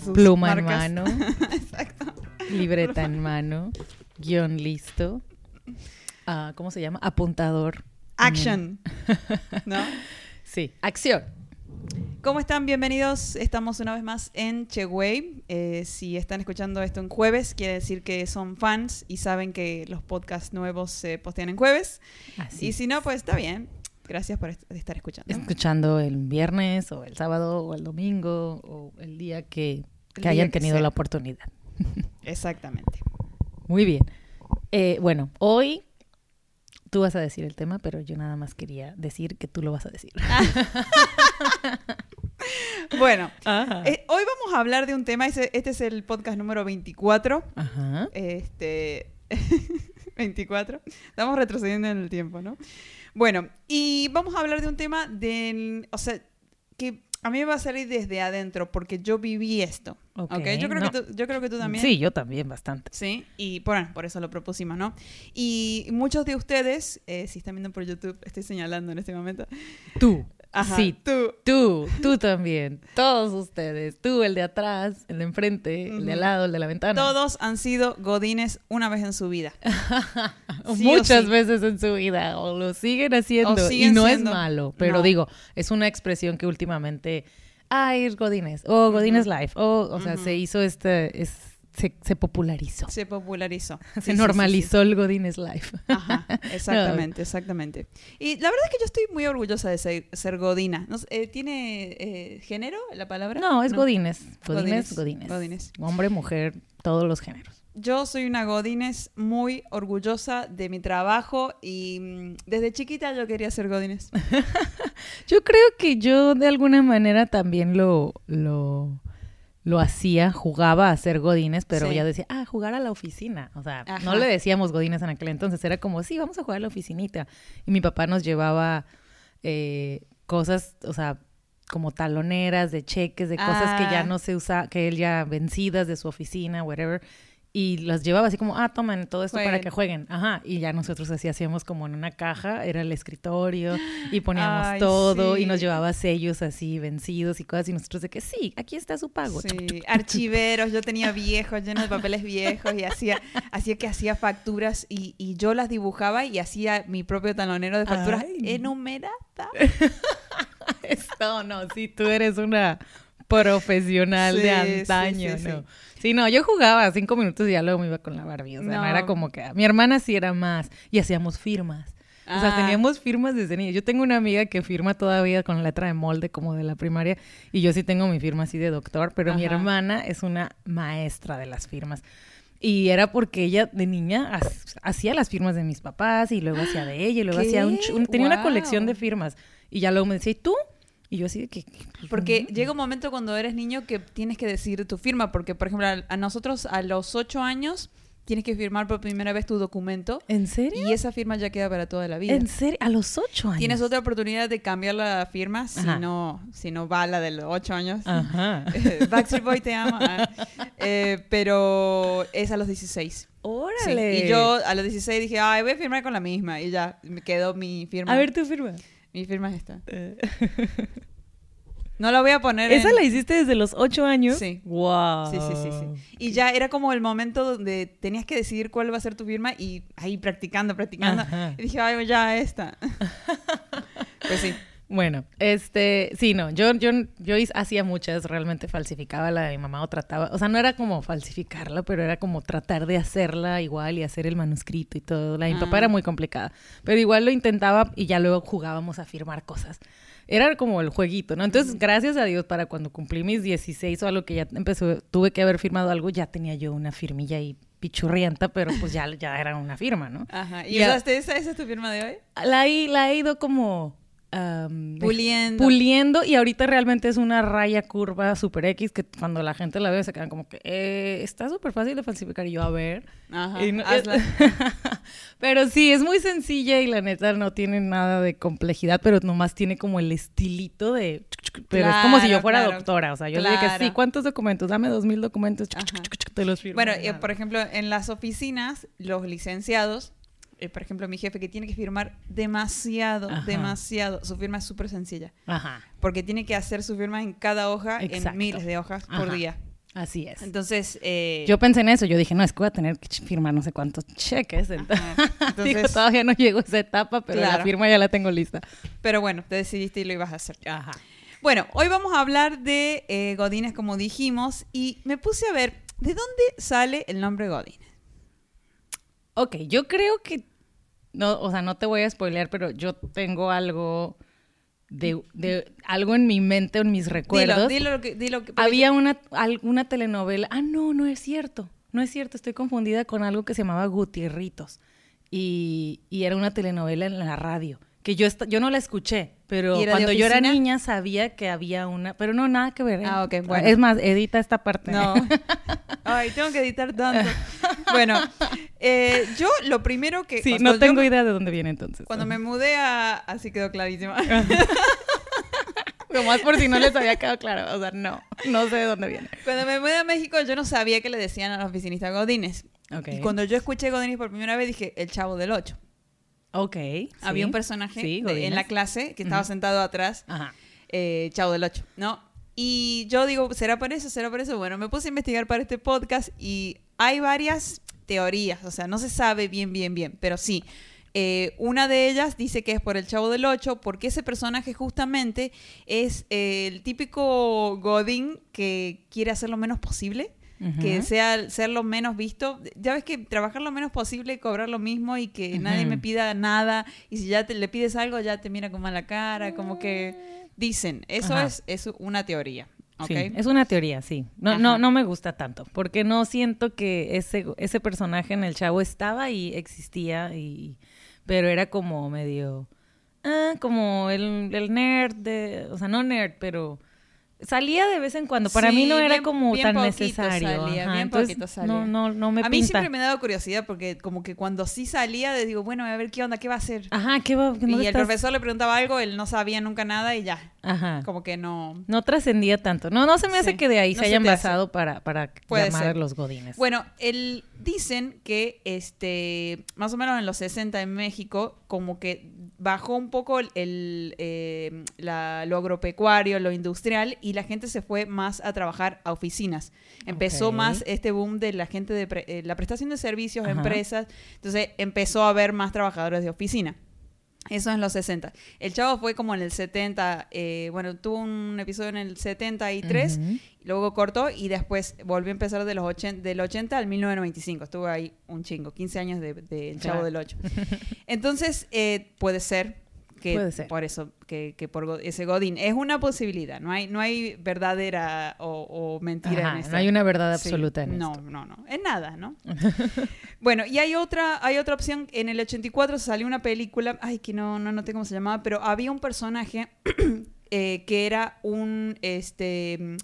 Sus Pluma en mano. Exacto. Libreta en mano. Guión listo. Ah, ¿Cómo se llama? Apuntador. Action. ¿No? Sí. Acción. ¿Cómo están? Bienvenidos. Estamos una vez más en Cheway. Eh, si están escuchando esto en jueves, quiere decir que son fans y saben que los podcasts nuevos se postean en jueves. Así. Y si no, pues está bien. Gracias por est- estar escuchando. Escuchando el viernes o el sábado o el domingo o el día que, que El día hayan que tenido sea. la oportunidad. Exactamente. Muy bien. Eh, bueno, hoy tú vas a decir el tema, pero yo nada más quería decir que tú lo vas a decir. Bueno, eh, hoy vamos a hablar de un tema. Este es el podcast número 24. Ajá. Este. 24. Estamos retrocediendo en el tiempo, ¿no? Bueno, y vamos a hablar de un tema del. O sea, que a mí me va a salir desde adentro, porque yo viví esto. Ok, ¿Ok? Yo, creo no. que tú, yo creo que tú también. Sí, yo también bastante. Sí, y bueno, por eso lo propusimos, ¿no? Y muchos de ustedes, eh, si están viendo por YouTube, estoy señalando en este momento. Tú. Ajá, Sí, tú. Tú, tú también. Todos ustedes. Tú, el de atrás, el de enfrente, el de al lado, el de la ventana. Todos han sido godines una vez en su vida. Sí Muchas sí. veces en su vida. O lo siguen haciendo. Siguen y no siendo. es malo. Pero No. digo, es una expresión que últimamente. Ay, es Godines. O Godines Ujú. Life. O, o sea, Ujú. se hizo este. es- se, se popularizó. Se popularizó. Se Sí, sí, sí, normalizó el Godines Life. Ajá, exactamente, exactamente. Y la verdad es que yo estoy muy orgullosa de ser, ser godina. No eh, ¿Tiene eh, género la palabra? No, es Godines. Godines, Godines, Godines. Godines. Hombre, mujer, todos los géneros. Yo soy una godines muy orgullosa de mi trabajo y mm, desde chiquita yo quería ser godines. Yo creo que yo de alguna manera también lo, lo, lo hacía, jugaba a ser godines, pero Sí. ya decía, ah, jugar a la oficina. O sea, no le decíamos godines en aquel entonces, era como, sí, vamos a jugar a la oficinita. Y mi papá nos llevaba eh, cosas, o sea, como taloneras de cheques, de cosas que ya Ah. no se usa, que él ya vencidas de su oficina, whatever. Y las llevaba así como, ah, tomen todo esto para que jueguen. Ajá. Y ya nosotros así hacíamos como en una caja, era el escritorio, y poníamos Ay, todo, y nos llevaba sellos así vencidos y cosas, y nosotros de que sí, aquí está su pago. Sí, archiveros, yo tenía viejos, llenos de papeles viejos y hacía, hacía que hacía facturas y, y yo las dibujaba y hacía mi propio talonero de facturas enumeradas. Esto, no, sí, tú eres una profesional Sí, de antaño, sí. ¿no? Sí, no, yo jugaba cinco minutos y ya luego me iba con la Barbie, o sea, no, No. era como que... Mi hermana sí era más, y hacíamos firmas. O sea, Ah. teníamos firmas desde niña. Yo tengo una amiga que firma todavía con letra de molde como de la primaria y yo sí tengo mi firma así de doctor, pero mi Ajá. hermana es una maestra de las firmas. Y era porque ella de niña ha- hacía las firmas de mis papás y luego hacía de ella y luego ¿Qué? hacía un, tenía una Wow. colección de firmas y ya luego me decía, ¿y tú? Y yo así de que... pues, Porque llega un momento cuando eres niño que tienes que decir tu firma, porque por ejemplo a, a nosotros a los ocho años tienes que firmar por primera vez tu documento ¿En serio? y esa firma ya queda para toda la vida. ¿En serio? A los ocho años. Tienes otra oportunidad de cambiar la firma si Ajá. no, si no va la de los ocho años. Ajá. Backstreet Boy te ama. Ah. Eh, pero es a los 16. Sí, ¡Órale! Y yo a los 16 dije, ay, voy a firmar con la misma. Y ya, me quedó mi firma. A ver tu firma. Mi firma es esta. No la voy a poner ¿Esa en- la hiciste desde los ocho años? Sí. ¡Wow! Sí, sí, sí, sí. Y ya era como el momento donde tenías que decidir cuál va a ser tu firma y ahí practicando, practicando. Ajá. Y dije, ay, ya esta. pues sí. Bueno, este, sí, no, yo, yo, yo hacía muchas, realmente falsificaba la de mi mamá o trataba, o sea, no era como falsificarla, pero era como tratar de hacerla igual y hacer el manuscrito y todo. La de mi Ah. papá era muy complicada, pero igual lo intentaba y ya luego jugábamos a firmar cosas. Era como el jueguito, ¿no? Entonces, gracias a Dios, para cuando cumplí mis 16 o algo que ya empezó, tuve que haber firmado algo, ya tenía yo una firmilla ahí pichurrienta, pero pues ya, ya era una firma, ¿no? Ajá. ¿Y usaste esa? ¿Esa es tu firma de hoy? La, he- la he ido como Puliendo. puliendo y ahorita realmente es una raya curva super X que cuando la gente la ve se quedan como que eh, está súper fácil de falsificar y yo a ver. Ajá, no- hazla. pero sí, es muy sencilla y la neta no tiene nada de complejidad, pero nomás tiene como el estilito de... Pero es como si yo fuera claro. doctora, o sea, yo le dije, sí, ¿cuántos documentos? Dame dos mil documentos, Ajá. te los firmo. Bueno, y eh, por ejemplo, en las oficinas, los licenciados, eh, por ejemplo, mi jefe que tiene que firmar demasiado, Ajá. demasiado, su firma es súper sencilla, Ajá, porque tiene que hacer su firma en cada hoja, Exacto. en miles de hojas por día. así es. Entonces, eh, Yo pensé en eso, yo dije, no, es que voy a tener que firmar no sé cuántos cheques. Entonces, digo, todavía no llego a esa etapa, pero la firma ya la tengo lista. pero bueno, te decidiste y lo ibas a hacer. Ajá. Bueno, hoy vamos a hablar de eh, Godines, como dijimos, y me puse a ver, ¿de dónde sale el nombre Godines? Ok, yo creo que, no, o sea, no te voy a spoilear, pero yo tengo algo de, de algo en mi mente, en mis recuerdos. Dilo, dilo lo que... Dilo que Había una, alguna telenovela. Ah, no, no es cierto. No es cierto. Estoy confundida con algo que se llamaba Gutierritos. Y, y era una telenovela en la radio. Que yo, yo no la escuché, pero ¿Y era de cuando yo era niña sabía que había una. Pero no, nada que ver. ¿eh? Ah, ok, bueno. Es más, edita esta parte. No. Ay, tengo que editar tanto. Bueno, eh, yo lo primero que... Sí, no tengo yo- idea de dónde viene entonces. Cuando me mudé a... Así quedó clarísimo. Nomás por si no les había quedado claro. O sea, no. No sé de dónde viene. Cuando me mudé a México yo no sabía que le decían a los oficinistas Godines. Ok. Y cuando yo escuché Godines por primera vez dije, el chavo del 8. Ok. Había sí. un personaje Sí, de- en la clase que estaba sentado atrás, Ajá. eh, chavo del 8, ¿no? Y yo digo, ¿será por eso? ¿Será por eso? Bueno, me puse a investigar para este podcast y hay varias teorías, o sea, no se sabe bien, bien, bien, pero sí. Eh, una de ellas dice que es por el Chavo del 8, porque ese personaje justamente es eh, el típico Godín que quiere hacer lo menos posible, que sea ser lo menos visto. Ya ves que trabajar lo menos posible y cobrar lo mismo y que nadie me pida nada y si ya te, le pides algo ya te mira con mala cara, como que dicen, eso Ajá. es, es una teoría. es una teoría, sí. No, Ajá. no, no me gusta tanto, porque no siento que ese, ese personaje en el chavo estaba y existía, y, pero era como medio, ah, como el, el nerd, de, o sea, no nerd, pero salía de vez en cuando. Para mí Sí, no era bien- como bien tan necesario. salía, ajá, bien entonces, poquito salía. No, no, no me a mí pinta. siempre me ha dado curiosidad porque como que cuando sí salía digo, bueno, a ver qué onda, qué va a hacer. Ajá, ¿qué va? ¿Dónde y el estás? profesor le preguntaba algo, él no sabía nunca nada y ya, Ajá. como que no... No trascendía tanto. No, no se me hace Sí, que de ahí no se hayan hace. basado para, para Puede llamar ser. los godines. Bueno, el, dicen que este más o menos en los 60 en México, como que bajó un poco el, eh, la- lo agropecuario, lo industrial, y la gente se fue más a trabajar a oficinas. Empezó más este boom de la gente de pre- eh, la prestación de servicios a empresas, entonces empezó a haber más trabajadores de oficina. Eso en los 60. El chavo fue como en el 70, eh, bueno, tuvo un episodio en el 73, Ujú. Luego cortó y después volvió a empezar de los 80, del 80 al 1995. Estuvo ahí un chingo, 15 años de, de El Chavo Claro. del 8. Entonces, eh, puede ser que Puede ser. por eso, que, que por ese Godín. Es una posibilidad, no hay, no hay verdadera o, o mentira Ajá, en esta. no hay una verdad Sí, absoluta en no, esto. No, no, en nada, ¿no? bueno, y hay otra, hay otra opción. En el 84 salió una película, ay, que no, no noté cómo se llamaba, pero había un personaje eh, que era un, este,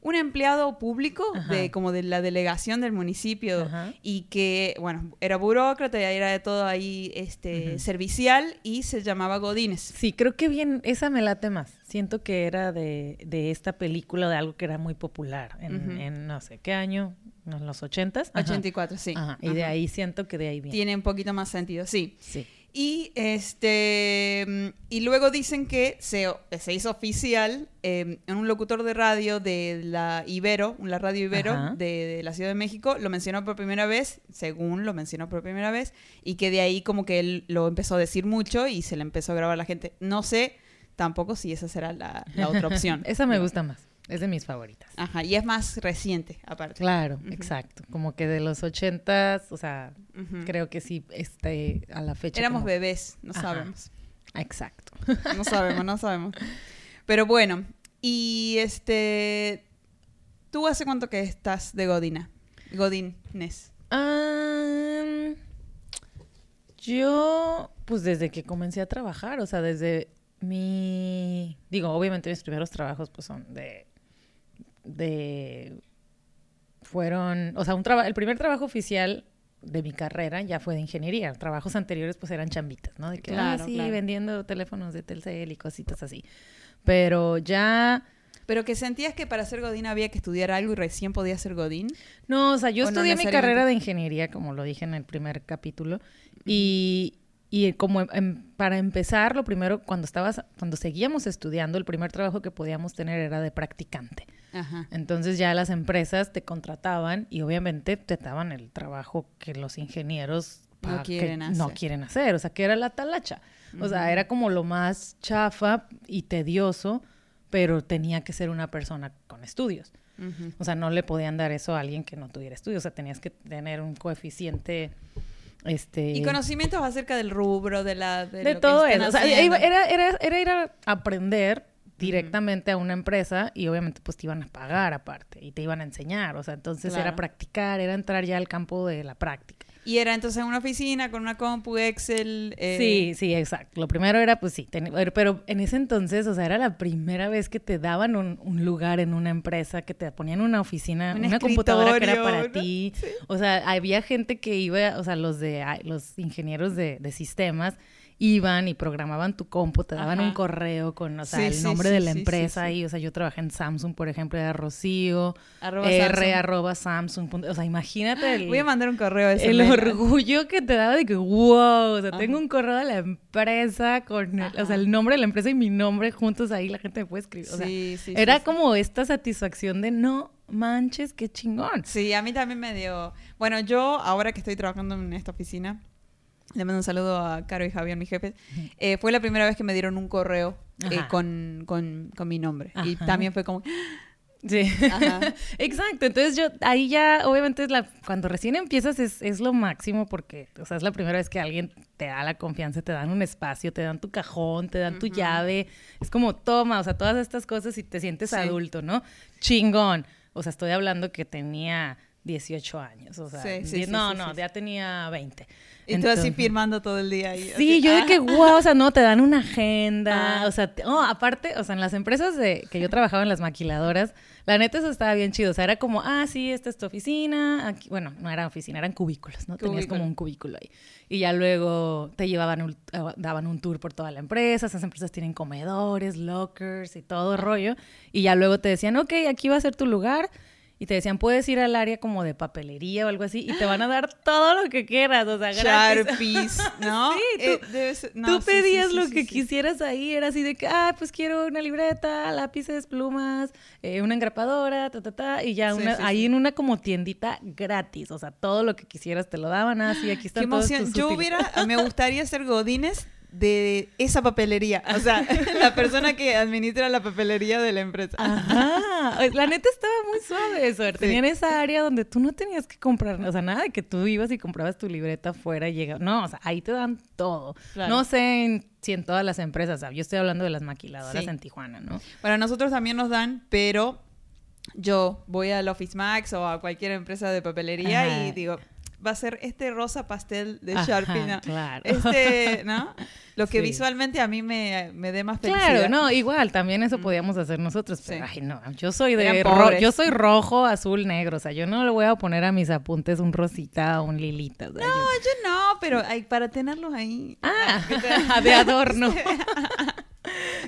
un empleado público Ajá. de como de la delegación del municipio Ajá. y que, bueno, era burócrata y era de todo ahí, este, servicial y se llamaba Godínez. Sí, creo que bien, esa me late más. Siento que era de, de esta película, de algo que era muy popular en, no sé qué año, en los ochentas. Ajá. 84, sí. Ajá, Y de ahí siento que de ahí viene. Tiene un poquito más sentido, sí. Sí. Y este mm, y luego dicen que se, se hizo oficial eh, en un locutor de radio de la Ibero, la radio Ibero de la Ciudad de México, lo mencionó por primera vez, según lo mencionó por primera vez, y que de ahí como que él lo empezó a decir mucho y se le empezó a grabar a la gente. No sé tampoco si esa será la, la otra opción. esa me gusta más. Es de mis favoritas. Ajá, y es más reciente, aparte. Claro, exacto. Como que de los ochentas, o sea, creo que sí, este, a la fecha. Éramos como- bebés, no Ajá. sabemos. Exacto. No sabemos, no sabemos. Pero bueno, y este. ¿Tú hace cuánto que estás de Godina? Godines. Am, yo, pues desde que comencé a trabajar, o sea, desde Mi, digo, obviamente mis primeros trabajos pues son de, de, fueron, o sea, un el primer trabajo oficial de mi carrera ya fue de ingeniería. Trabajos anteriores pues eran chambitas, ¿no? De que, ah, Claro, sí, claro. vendiendo teléfonos de Telcel y cositas así. Pero ya, Pero que sentías que para ser Godín había que estudiar algo y recién podías ser Godín. no, o sea, yo no estudié mi carrera de ingeniería, como lo dije en el primer capítulo, y, y como em- para empezar, lo primero, cuando estabas, cuando seguíamos estudiando, el primer trabajo que podíamos tener era de practicante. Ajá. Entonces ya las empresas te contrataban y obviamente te daban el trabajo que los ingenieros No pa- que quieren no hacer. quieren hacer, o sea, que era la talacha. O sea, era como lo más chafa y tedioso, pero tenía que ser una persona con estudios. Ujú. O sea, no le podían dar eso a alguien que no tuviera estudios, o sea, tenías que tener un coeficiente este Y conocimientos acerca del rubro, de la... De, de lo que todo están eso. O sea, era, era, era ir a aprender directamente a una empresa y obviamente pues te iban a pagar aparte y te iban a enseñar. O sea, entonces Claro. era practicar, era entrar ya al campo de la práctica. Y era entonces en una oficina con una compu, Excel. eh, Sí, sí, exacto. Lo primero era, pues sí, ten- pero- en ese entonces, o sea, era la primera vez que te daban un, un lugar en una empresa, que te ponían una oficina, Un una computadora que era para ¿no? ti. O sea, había gente que iba, o sea, los de los ingenieros de, de sistemas iban y programaban tu compu, te daban Ajá. un correo con, o sea, Sí, el nombre sí, de la sí, empresa ahí. O sea, yo trabajé en Samsung, por ejemplo, era Rocío, Arroba R Samsung. arroba Samsung. O sea, imagínate el, Voy a mandar un correo a ese el mail. orgullo que te daba de que, wow, o sea, Ajá. tengo un correo de la empresa con, el- o sea, el nombre de la empresa y mi nombre juntos ahí, la gente me puede escribir. O sea, Sí, sí, era como esta satisfacción de no manches, qué chingón. Sí, a mí también me dio. Bueno, yo ahora que estoy trabajando en esta oficina, le mando un saludo a Caro y Javier, mis jefes. eh, fue la primera vez que me dieron un correo eh, con, con, con mi nombre. Y también fue como. Sí. Ajá. Exacto. Entonces yo ahí ya, obviamente, es la, cuando recién empiezas es, es lo máximo porque, o sea, es la primera vez que alguien te da la confianza, te dan un espacio, te dan tu cajón, te dan tu llave. Es como, toma, o sea, todas estas cosas y te sientes Sí. adulto, ¿no? Chingón. O sea, estoy hablando que tenía 18 años. O sea, Sí, sí, no, sí, no, ya tenía 20. Y tú así firmando todo el día. ahí, Sí, así, yo de ah. que, wow, o sea, no, te dan una agenda, Ah. o sea, te- oh, aparte, o sea, en las empresas de, que yo trabajaba en las maquiladoras, la neta eso estaba bien chido, o sea, era como, ah, sí, esta es tu oficina, aquí, bueno, no era oficina, eran cubículos, ¿no? Tenías como un cubículo ahí. Y ya luego te llevaban, un- eh, daban un tour por toda la empresa, esas empresas tienen comedores, lockers y todo rollo, y ya luego te decían, ok, aquí va a ser tu lugar, y te decían, puedes ir al área como de papelería o algo así, y te van a dar todo lo que quieras, o sea, gratis. Sharpies, ¿no? Sí, tú- Eh, no, Tú sí, pedías sí, lo que quisieras ahí, era así de que, ah, pues quiero una libreta, lápices, plumas, eh, una engrapadora, ta, ta, ta, y ya una, ahí en una como tiendita gratis, o sea, todo lo que quisieras te lo daban, así, aquí Qué están todos emoción. tus Yo útiles. hubiera, me gustaría ser Godines de esa papelería. O sea, la persona que administra la papelería de la empresa. Ajá, la neta estaba muy suave eso, Sí. tenían esa área donde tú no tenías que comprar, o sea, nada de que tú ibas y comprabas tu libreta afuera y llegaba, no, o sea, ahí te dan todo. Claro. No sé en- si en todas las empresas, o sea, yo estoy hablando de las maquiladoras Sí. en Tijuana, ¿no? Bueno, nosotros también nos dan, pero yo voy al Office Max o a cualquier empresa de papelería Ajá. y digo, va a ser este rosa pastel de Ajá, Sharpie, ¿no? claro. Este, ¿no? Lo que Sí. visualmente a mí me, me dé más felicidad. Claro, no, igual, también eso podíamos hacer nosotros, pero Sí. ay, no, yo soy de ro- yo soy rojo, azul, negro, o sea, yo no le voy a poner a mis apuntes un rosita o un lilita, o sea, No, yo- yo no, pero hay, para tenerlos ahí. Ah, de adorno.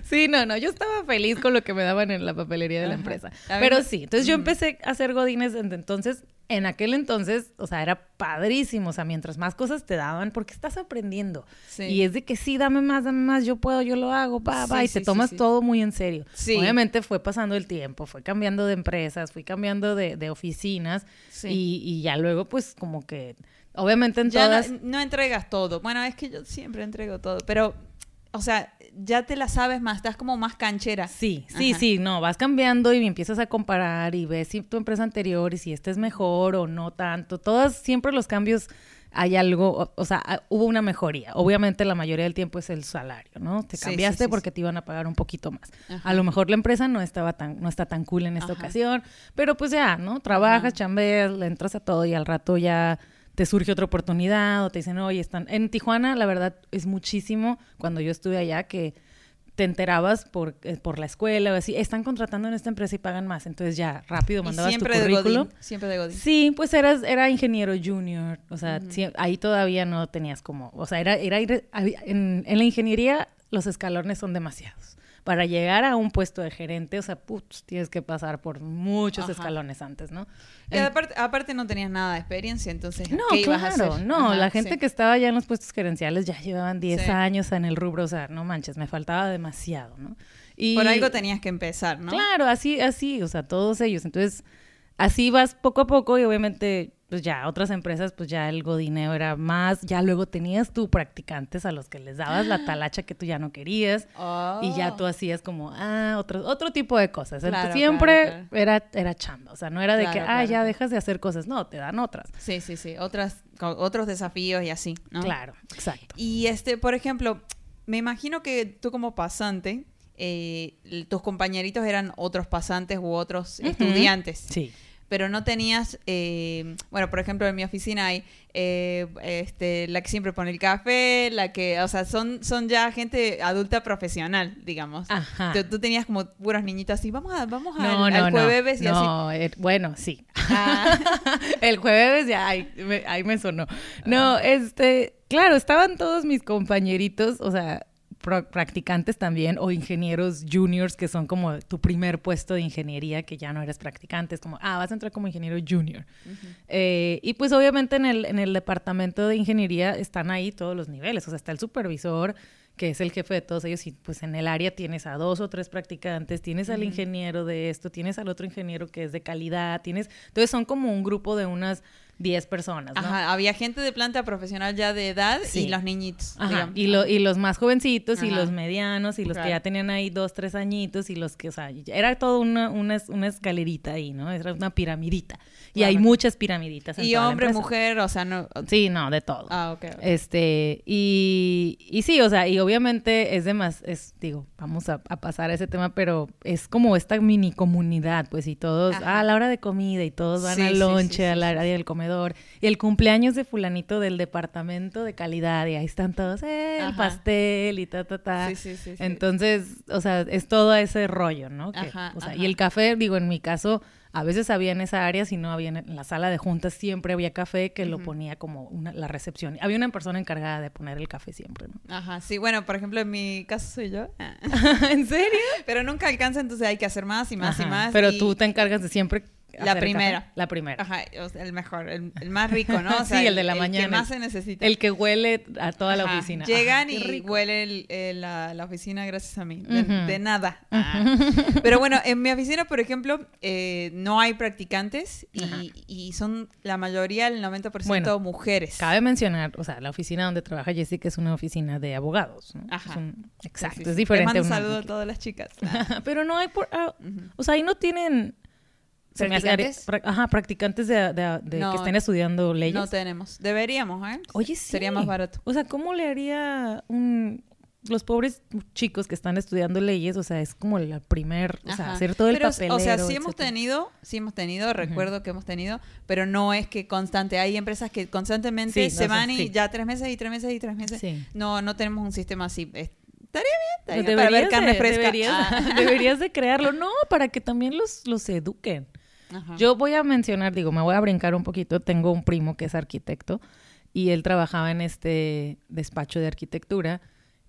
Sí, no, no, yo estaba feliz con lo que me daban en la papelería de la empresa. Pero sí, entonces yo empecé a hacer godines desde entonces. En aquel entonces, o sea, era padrísimo, o sea, mientras más cosas te daban, porque estás aprendiendo. Sí. Y es de que sí, dame más, dame más, yo puedo, yo lo hago, pa, Sí, y te sí, tomas todo muy en serio. Sí. Obviamente fue pasando el tiempo, fue cambiando de empresas, fui cambiando de, de oficinas Sí. y, y ya luego pues como que, obviamente en ya todas... no, no entregas todo. Bueno, es que yo siempre entrego todo, pero, o sea, ya te la sabes más, estás como más canchera. Sí, sí, Ajá. sí, no, vas cambiando y empiezas a comparar y ves si tu empresa anterior y si esta es mejor o no tanto. Todas, siempre los cambios hay algo, o, o sea, ah, hubo una mejoría. Obviamente la mayoría del tiempo es el salario, ¿no? Te cambiaste sí, sí, porque te iban a pagar un poquito más. Ajá. A lo mejor la empresa no estaba tan, no está tan cool en esta Ajá. ocasión, pero pues ya, ¿no? Trabajas, chambeas, le entras a todo y al rato ya te surge otra oportunidad o te dicen, oye, están... En Tijuana, la verdad, es muchísimo, cuando yo estuve allá, que te enterabas por, eh, por la escuela o así, están contratando en esta empresa y pagan más, entonces ya rápido mandabas tu siempre de currículum. Godín. Siempre de Godín. Sí, pues eras, era ingeniero junior, o sea, ahí todavía no tenías como, o sea, era, era en la ingeniería los escalones son demasiados. Para llegar a un puesto de gerente, o sea, putz, tienes que pasar por muchos Ajá. escalones antes, ¿no? Y aparte, aparte no tenías nada de experiencia, entonces, No, ¿qué ibas a claro, hacer? no, Ajá, la gente sí. que estaba ya en los puestos gerenciales ya llevaban 10 Sí. años en el rubro, o sea, no manches, me faltaba demasiado, ¿no? Y Por algo tenías que empezar, ¿no? Claro, así, así, o sea, todos ellos. Entonces, así vas poco a poco y obviamente, pues ya, otras empresas, pues ya el godineo era más, ya luego tenías tú practicantes a los que les dabas la talacha que tú ya no querías y ya Oh. tú hacías como, ah, otro, otro tipo de cosas. Entonces, siempre claro, Era, era chamba, o sea, no era de que, ah, ya dejas de hacer cosas, no, te dan otras. Sí, sí, sí. Otras, otros desafíos y así, ¿no? Claro, exacto. Y este, por ejemplo, me imagino que tú como pasante, eh, tus compañeritos eran otros pasantes u otros estudiantes. Sí. Pero no tenías, eh, bueno, por ejemplo, en mi oficina hay eh, este, la que siempre pone el café, la que, o sea, son, son ya gente adulta profesional, digamos. Ajá. Tú, tú tenías como puros niñitos así, vamos a, vamos No, al, no, al no. jueves y así. No, eh, bueno, sí. Ah, El jueves ya ahí me, ahí me sonó. No, este, claro, estaban todos mis compañeritos, o sea, practicantes también, o ingenieros juniors, que son como tu primer puesto de ingeniería, que ya no eres practicante, es como, ah, vas a entrar como ingeniero junior. Eh, y pues obviamente en el, en el departamento de ingeniería están ahí todos los niveles, o sea, está el supervisor, que es el jefe de todos ellos, y pues en el área tienes a dos o tres practicantes, tienes al ingeniero de esto, tienes al otro ingeniero que es de calidad, tienes, entonces son como un grupo de unas 10 personas, ¿no? Ajá, había gente de planta profesional ya de edad Sí. y los niñitos. Ajá, y, lo- y los más jovencitos y los medianos y los Claro. que ya tenían ahí dos, tres añitos y los que, o sea, era todo una, una, es- una escalerita ahí, ¿no? Era una piramidita. Y Claro. hay muchas piramiditas en Y toda hombre, mujer, o sea, no. Sí, no, de todo. Ah, ok. Este, y, y sí, o sea, y obviamente es de más, es, digo, vamos a, a pasar a ese tema, pero es como esta mini comunidad, pues, y todos, ah, a la hora de comida, y todos van Sí, al lonche, sí, a la área del comedor, y el cumpleaños de fulanito del departamento de calidad, y ahí están todos, eh, el Ajá. pastel, y ta, ta, ta. Sí, sí, sí. Entonces, o sea, es todo ese rollo, ¿no? Que, Ajá, o sea, ajá. y el café, digo, en mi caso, a veces había en esa área, si no había en, la sala de juntas, siempre había café que lo ponía como una, la recepción. Había una persona encargada de poner el café siempre, ¿no? Ajá, sí, bueno, por ejemplo, en mi caso soy yo. ¿En serio? Pero nunca alcanza, entonces hay que hacer más y más y más. Pero y- tú te encargas de siempre La primera. café. La primera. Ajá, o sea, el mejor, el, el más rico, ¿no? O Sí, el de la que mañana, más el- se necesita. El que huele a toda la oficina. Llegan Ajá, y rico. huele el- el- la, la oficina gracias a mí. De, nada. Ah. Pero bueno, en mi oficina, por ejemplo, eh, no hay practicantes y, y son la mayoría, el 90% Bueno, mujeres. Cabe mencionar, o sea, la oficina donde trabaja Jessica es una oficina de abogados, ¿no? Ajá. Es un- exacto, Sí, sí, es diferente. Mando un saludo a todas las chicas. Pero no hay por... ah. O sea, ahí no tienen... se me hace- ¿Practicantes? ajá, practicantes de, de- de No, que estén estudiando leyes. No tenemos. Deberíamos, ¿eh? Oye, sí. Sería más barato. O sea, ¿cómo le haría un... Los pobres chicos que están estudiando leyes, o sea, es como la primer, o sea, hacer todo el Pero, papelero. O sea, sí hemos tenido, sí hemos tenido, recuerdo que hemos tenido, pero no es que constante. Hay empresas que constantemente Sí, se no, van y sí. ya tres meses y tres meses y tres meses. Sí. No, no tenemos un sistema así. Es- Estaría bien, estaría Pues bien para ver carne de- fresca. Deberías, Ah. deberías de crearlo. No, para que también los, los eduquen. Ajá. Yo voy a mencionar, digo, me voy a brincar un poquito. Tengo un primo que es arquitecto y él trabajaba en este despacho de arquitectura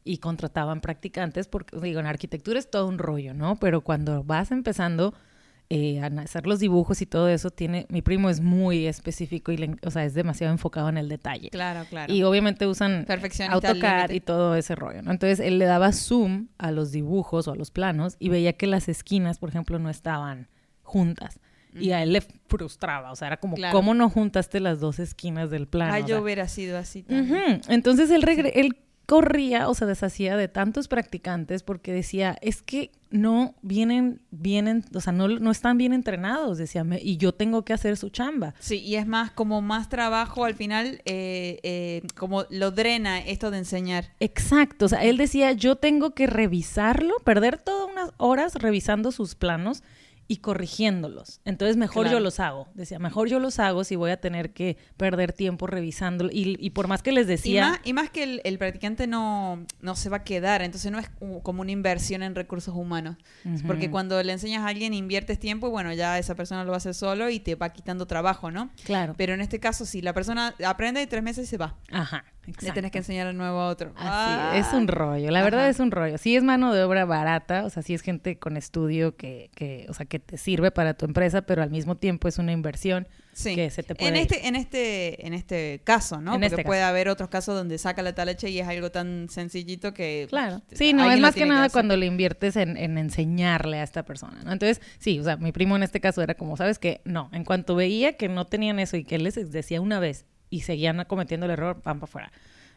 y contrataban practicantes porque, digo, en arquitectura es todo un rollo, ¿no? Pero cuando vas empezando eh, a hacer los dibujos y todo eso, tiene, mi primo es muy específico y, le- o sea, es demasiado enfocado en el detalle. Claro, claro. Y obviamente usan AutoCAD y todo ese rollo, ¿no? Entonces él le daba zoom a los dibujos o a los planos y veía que las esquinas, por ejemplo, no estaban juntas. Y a él le frustraba, o sea, era como, Claro. ¿cómo no juntaste las dos esquinas del plano? O yo sea, hubiera sido así también. Entonces él, regre- él corría o se deshacía de tantos practicantes porque decía, es que no vienen, vienen, o sea, no, no están bien entrenados, decía, "me- y yo tengo que hacer su chamba. Sí, y es más, como más trabajo al final, eh, eh, como lo drena esto de enseñar. Exacto, o sea, él decía, yo tengo que revisarlo, perder todas unas horas revisando sus planos y corrigiéndolos. Entonces, mejor yo los hago. Decía, mejor yo los hago si voy a tener que perder tiempo revisándolo. Y, y por más que les Y decía... más, y más que el, el practicante no, no se va a quedar, entonces no es como una inversión en recursos humanos. Porque cuando le enseñas a alguien, inviertes tiempo y bueno, ya esa persona lo va a hacer solo y te va quitando trabajo, ¿no? Claro. Pero en este caso, si la persona aprende y tres meses se va. Ajá. Le exacto. tienes que enseñar de nuevo a otro. Así, Ah. es un rollo. La verdad Ajá. es un rollo. Sí es mano de obra barata, o sea, sí es gente con estudio que, que, o sea, que te sirve para tu empresa, pero al mismo tiempo es una inversión Sí. que se te puede En ir. este, en este, en este caso, ¿no? En Porque este puede haber otros casos donde saca la leche y es algo tan sencillito que Claro. Sí, no, es más que nada cuando le inviertes en, en enseñarle a esta persona, ¿no? Entonces, sí, o sea, mi primo en este caso era como, ¿sabes qué? No, en cuanto veía que no tenían eso y que él les decía una vez y seguían cometiendo el error, van para afuera.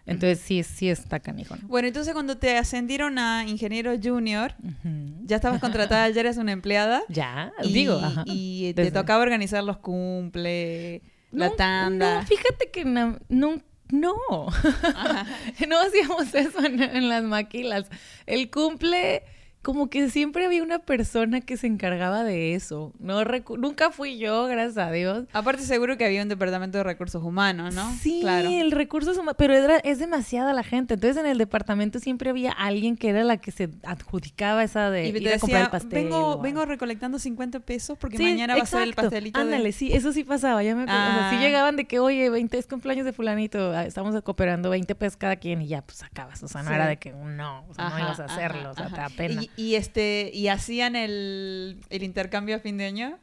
Entonces, sí, sí está canijo, ¿no? Bueno, entonces cuando te ascendieron a ingeniero junior, Ujú. ya estabas contratada, ya eres una empleada. Ya, Y, digo, ajá. y te Desde- tocaba organizar los cumple, la No, tanda. No, fíjate que na- no, no, no hacíamos eso en, en las maquilas. El cumple, como que siempre había una persona que se encargaba de eso. No recu- nunca fui yo, gracias a Dios. Aparte seguro que había un departamento de recursos humanos, ¿no? Sí, claro. el recurso es huma- pero era- es demasiada la gente. Entonces en el departamento siempre había alguien que era la que se adjudicaba esa de Y ir a comprar el pastel. vengo, vengo recolectando 50 pesos porque Sí, mañana va a ser el pastelito de- Ándale, sí, eso sí pasaba, ya me acuerdo. O sea, sí Ah. llegaban de que, oye, 20 es cumpleaños de fulanito, ah, estamos cooperando 20 pesos cada quien y ya, pues acabas. O sea, no Sí. era de que no, o sea, no ibas a hacerlo, ajá, o sea, te da pena. Y, y este, y hacían el, el intercambio a fin de año.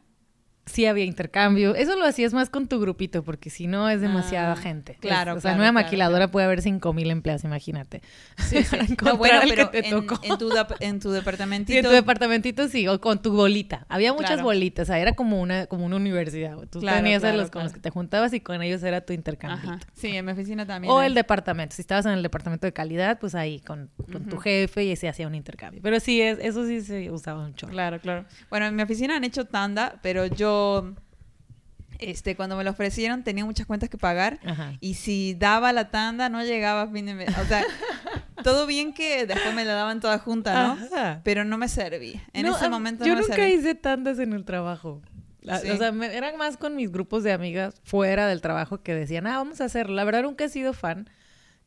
Sí había intercambio. Eso lo hacías más con tu grupito, porque si no es demasiada Ah, gente. claro, Es- o sea, claro, en una claro, maquiladora claro. puede haber 5 mil empleados, imagínate. Sí, sí. Para No, encontrar bueno, al pero que te en, tocó. en tu, en tu Sí, departamentito. en tu departamentito sí, o con tu bolita. Había muchas bolitas, o sea, era como una, como una universidad. Tú tenías a los con los que te juntabas y con ellos era tu intercambio. Sí, en mi oficina también. O el departamento. Si estabas en el departamento de calidad, pues ahí con, con tu jefe y se hacía un intercambio. Pero sí, es, eso sí se usaba un chorro. Claro, claro. Bueno, en mi oficina han hecho tanda, pero yo, este, cuando me lo ofrecieron, tenía muchas cuentas que pagar. Ajá. Y si daba la tanda, no llegaba a fin de mes. O sea, todo bien que después me la daban toda junta, ¿no? Ajá. Pero no me servía. En No, ese momento Yo no me nunca hice tandas en el trabajo. La- Sí. O sea, me- eran más con mis grupos de amigas fuera del trabajo que decían, ah, vamos a hacerlo. La verdad, nunca he sido fan.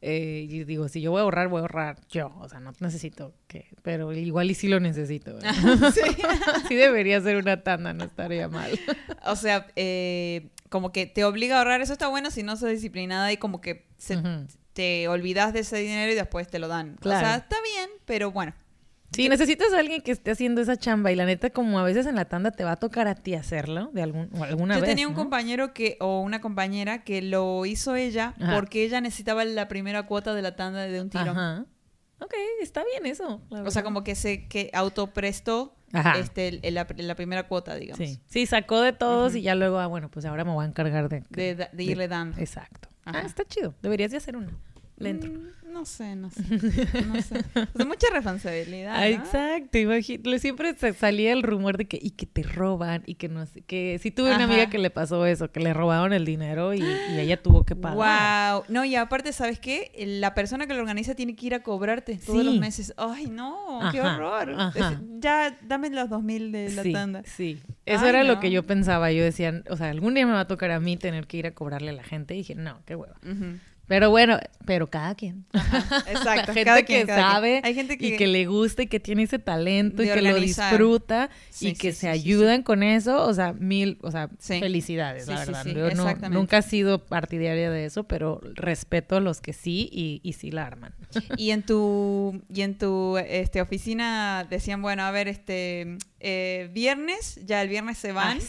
Eh, y digo, si yo voy a ahorrar, voy a ahorrar yo. O sea, no necesito que... Pero igual y sí lo necesito. Sí. sí debería ser una tanda, no estaría mal. O sea, eh, como que te obliga a ahorrar. Eso está bueno si no sos disciplinada y como que se- te olvidas de ese dinero y después te lo dan. O sea, Claro. está bien, pero bueno. Sí, necesitas a alguien que esté haciendo esa chamba y la neta, como a veces en la tanda te va a tocar a ti hacerlo de algún, o alguna Yo vez. tenía un ¿no? compañero que, o una compañera que lo hizo ella Ajá. porque ella necesitaba la primera cuota de la tanda de un tiro. Ajá. Ok, está bien eso. O sea, como que se que autoprestó Ajá. este, la, la primera cuota, digamos. Sí. sí, sacó de todos y ya luego, ah, bueno, pues ahora me voy a encargar de... De, de- de irle dando. Exacto. Ah, está chido. Deberías de hacer una. Le entro. Mm, no sé, no sé. No sé. O sea, mucha responsabilidad. ¿no? exacto, imagínate. Siempre se salía el rumor de que, y que te roban, y que no sé, que sí tuve una amiga que le pasó eso, que le robaron el dinero y, y ella tuvo que pagar. Wow. No, y aparte, ¿sabes qué? La persona que lo organiza tiene que ir a cobrarte todos Sí. los meses. Ay, no, qué horror. ajá. Ya, dame los dos mil de la sí, tanda. Sí, eso Ay, era lo que yo pensaba. Yo decía, o sea, algún día me va a tocar a mí tener que ir a cobrarle a la gente. Y dije, no, qué hueva. Ujú. Pero bueno, pero cada quien. Exacto. la gente cada que quien, quien. sabe Hay gente que, y que le gusta y que tiene ese talento y que lo disfruta Sí, y que sí, se ayudan con eso, o sea, mil, o sea, felicidades, la verdad. Yo no- nunca he sido partidaria de eso, pero respeto a los que sí y, y sí la arman. Y en tu, y en tu este, oficina decían, bueno, a ver, este eh, viernes, ya el viernes se van. Ah.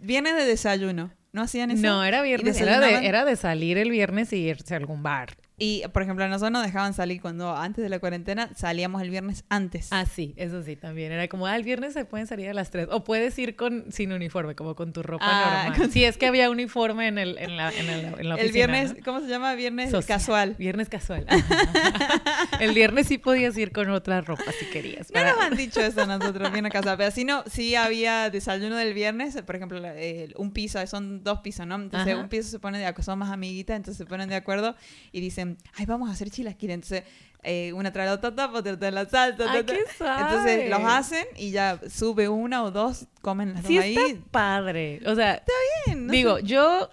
Viernes de desayuno. ¿No hacían eso? No, era ¿Y viernes, era de, era de salir el viernes y irse a algún bar. Y, por ejemplo, a nosotros nos dejaban salir cuando antes de la cuarentena salíamos el viernes antes. Ah, sí, eso sí, también. Era como, ah, el viernes se pueden salir a las 3. O puedes ir con sin uniforme, como con tu ropa Ah, normal. con- Sí, es que había uniforme en, el, en, la, en, el- en la el viernes, ¿no? ¿cómo se llama? Viernes Social. casual. Viernes casual. el viernes sí podías ir con otra ropa si querías. No nos han dicho eso nosotros, bien a casa. Pero si no, sí había desayuno del viernes, por ejemplo, el- un piso, son dos pisos, ¿no? Entonces Ajá. un piso se pone de acuerdo, son más amiguitas, entonces se ponen de acuerdo y dicen, ay, vamos a hacer chilaquiles. Entonces, eh, una trae la otra trae la salsa. Ay, qué Entonces, los hacen y ya sube una o dos, comen las Sí dos está ahí. padre. O sea, Bien, no digo, sé. yo,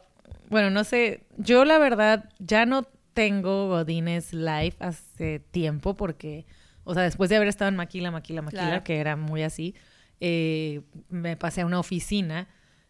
bueno, no sé, yo la verdad ya no tengo Godines Live hace tiempo porque, o sea, después de haber estado en Maquila, Maquila, Maquila, Claro. que era muy así, eh, me pasé a una oficina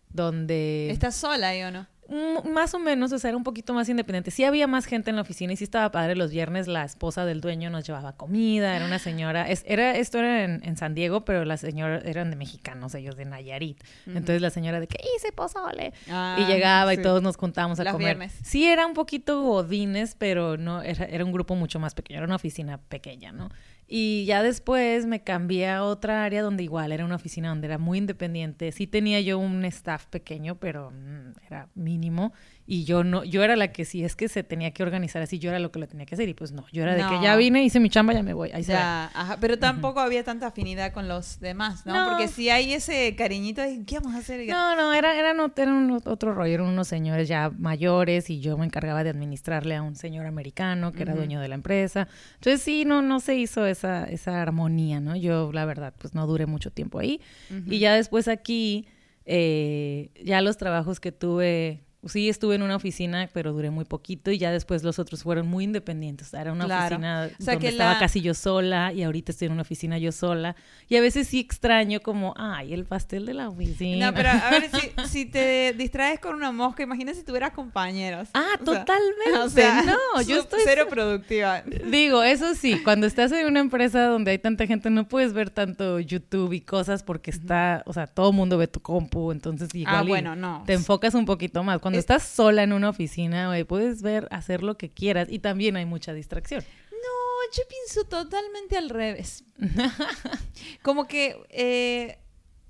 donde... ¿Estás sola ahí o no? Más o menos, o sea, era un poquito más independiente. Sí había más gente en la oficina y sí estaba padre. Los viernes la esposa del dueño nos llevaba comida, era una señora. Es, era, esto era en, en San Diego, pero la señora eran de mexicanos, ellos de Nayarit. Entonces la señora de que hice pozole. Ah, y llegaba sí. y todos nos juntábamos a Los comer. viernes. Sí, era un poquito godines, pero no, era, era un grupo mucho más pequeño, era una oficina pequeña, ¿no? Y ya después me cambié a otra área donde igual era una oficina donde era muy independiente. Sí tenía yo un staff pequeño, pero mm, era mínimo. Y yo no, yo era la que si es que se tenía que organizar así, yo era lo que lo tenía que hacer. Y pues no, yo era de que ya vine, hice mi chamba, ya me voy. Ahí se. Ya, ajá, pero tampoco había tanta afinidad con los demás, ¿no? No. Porque si hay ese cariñito de, ¿qué vamos a hacer? No, no, era, eran, ot- era un otro rollo, eran unos señores ya mayores y yo me encargaba de administrarle a un señor americano que era dueño de la empresa. Entonces sí, no, no se hizo esa, esa armonía, ¿no? Yo, la verdad, pues no duré mucho tiempo ahí. Y ya después aquí, eh, ya los trabajos que tuve, sí estuve en una oficina, pero duré muy poquito y ya después los otros fueron muy independientes. Sea, era una Claro. oficina O sea, donde que estaba la- casi yo sola y ahorita estoy en una oficina yo sola. Y a veces sí extraño como, ay, el pastel de la oficina. No, pero a ver, si, si te distraes con una mosca, imagina si tuvieras compañeros. Ah, O sea, totalmente. o sea, no, yo estoy Cero productiva. Digo, eso sí, cuando estás en una empresa donde hay tanta gente, no puedes ver tanto YouTube y cosas porque está, o sea, todo el mundo ve tu compu, entonces igual Ah, bueno, no. te enfocas un poquito más. Cuando Es- estás sola en una oficina, güey, puedes ver, hacer lo que quieras y también hay mucha distracción. No, yo pienso totalmente al revés. Como que, eh,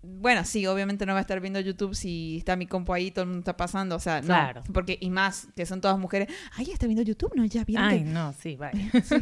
bueno, sí, obviamente no va a estar viendo YouTube si está mi compu ahí, todo el mundo está pasando, o sea, no. Claro. Porque, y más, que son todas mujeres, ay, está viendo YouTube, ¿no? Ya vieron Ay, que... no, sí, vaya. Sí.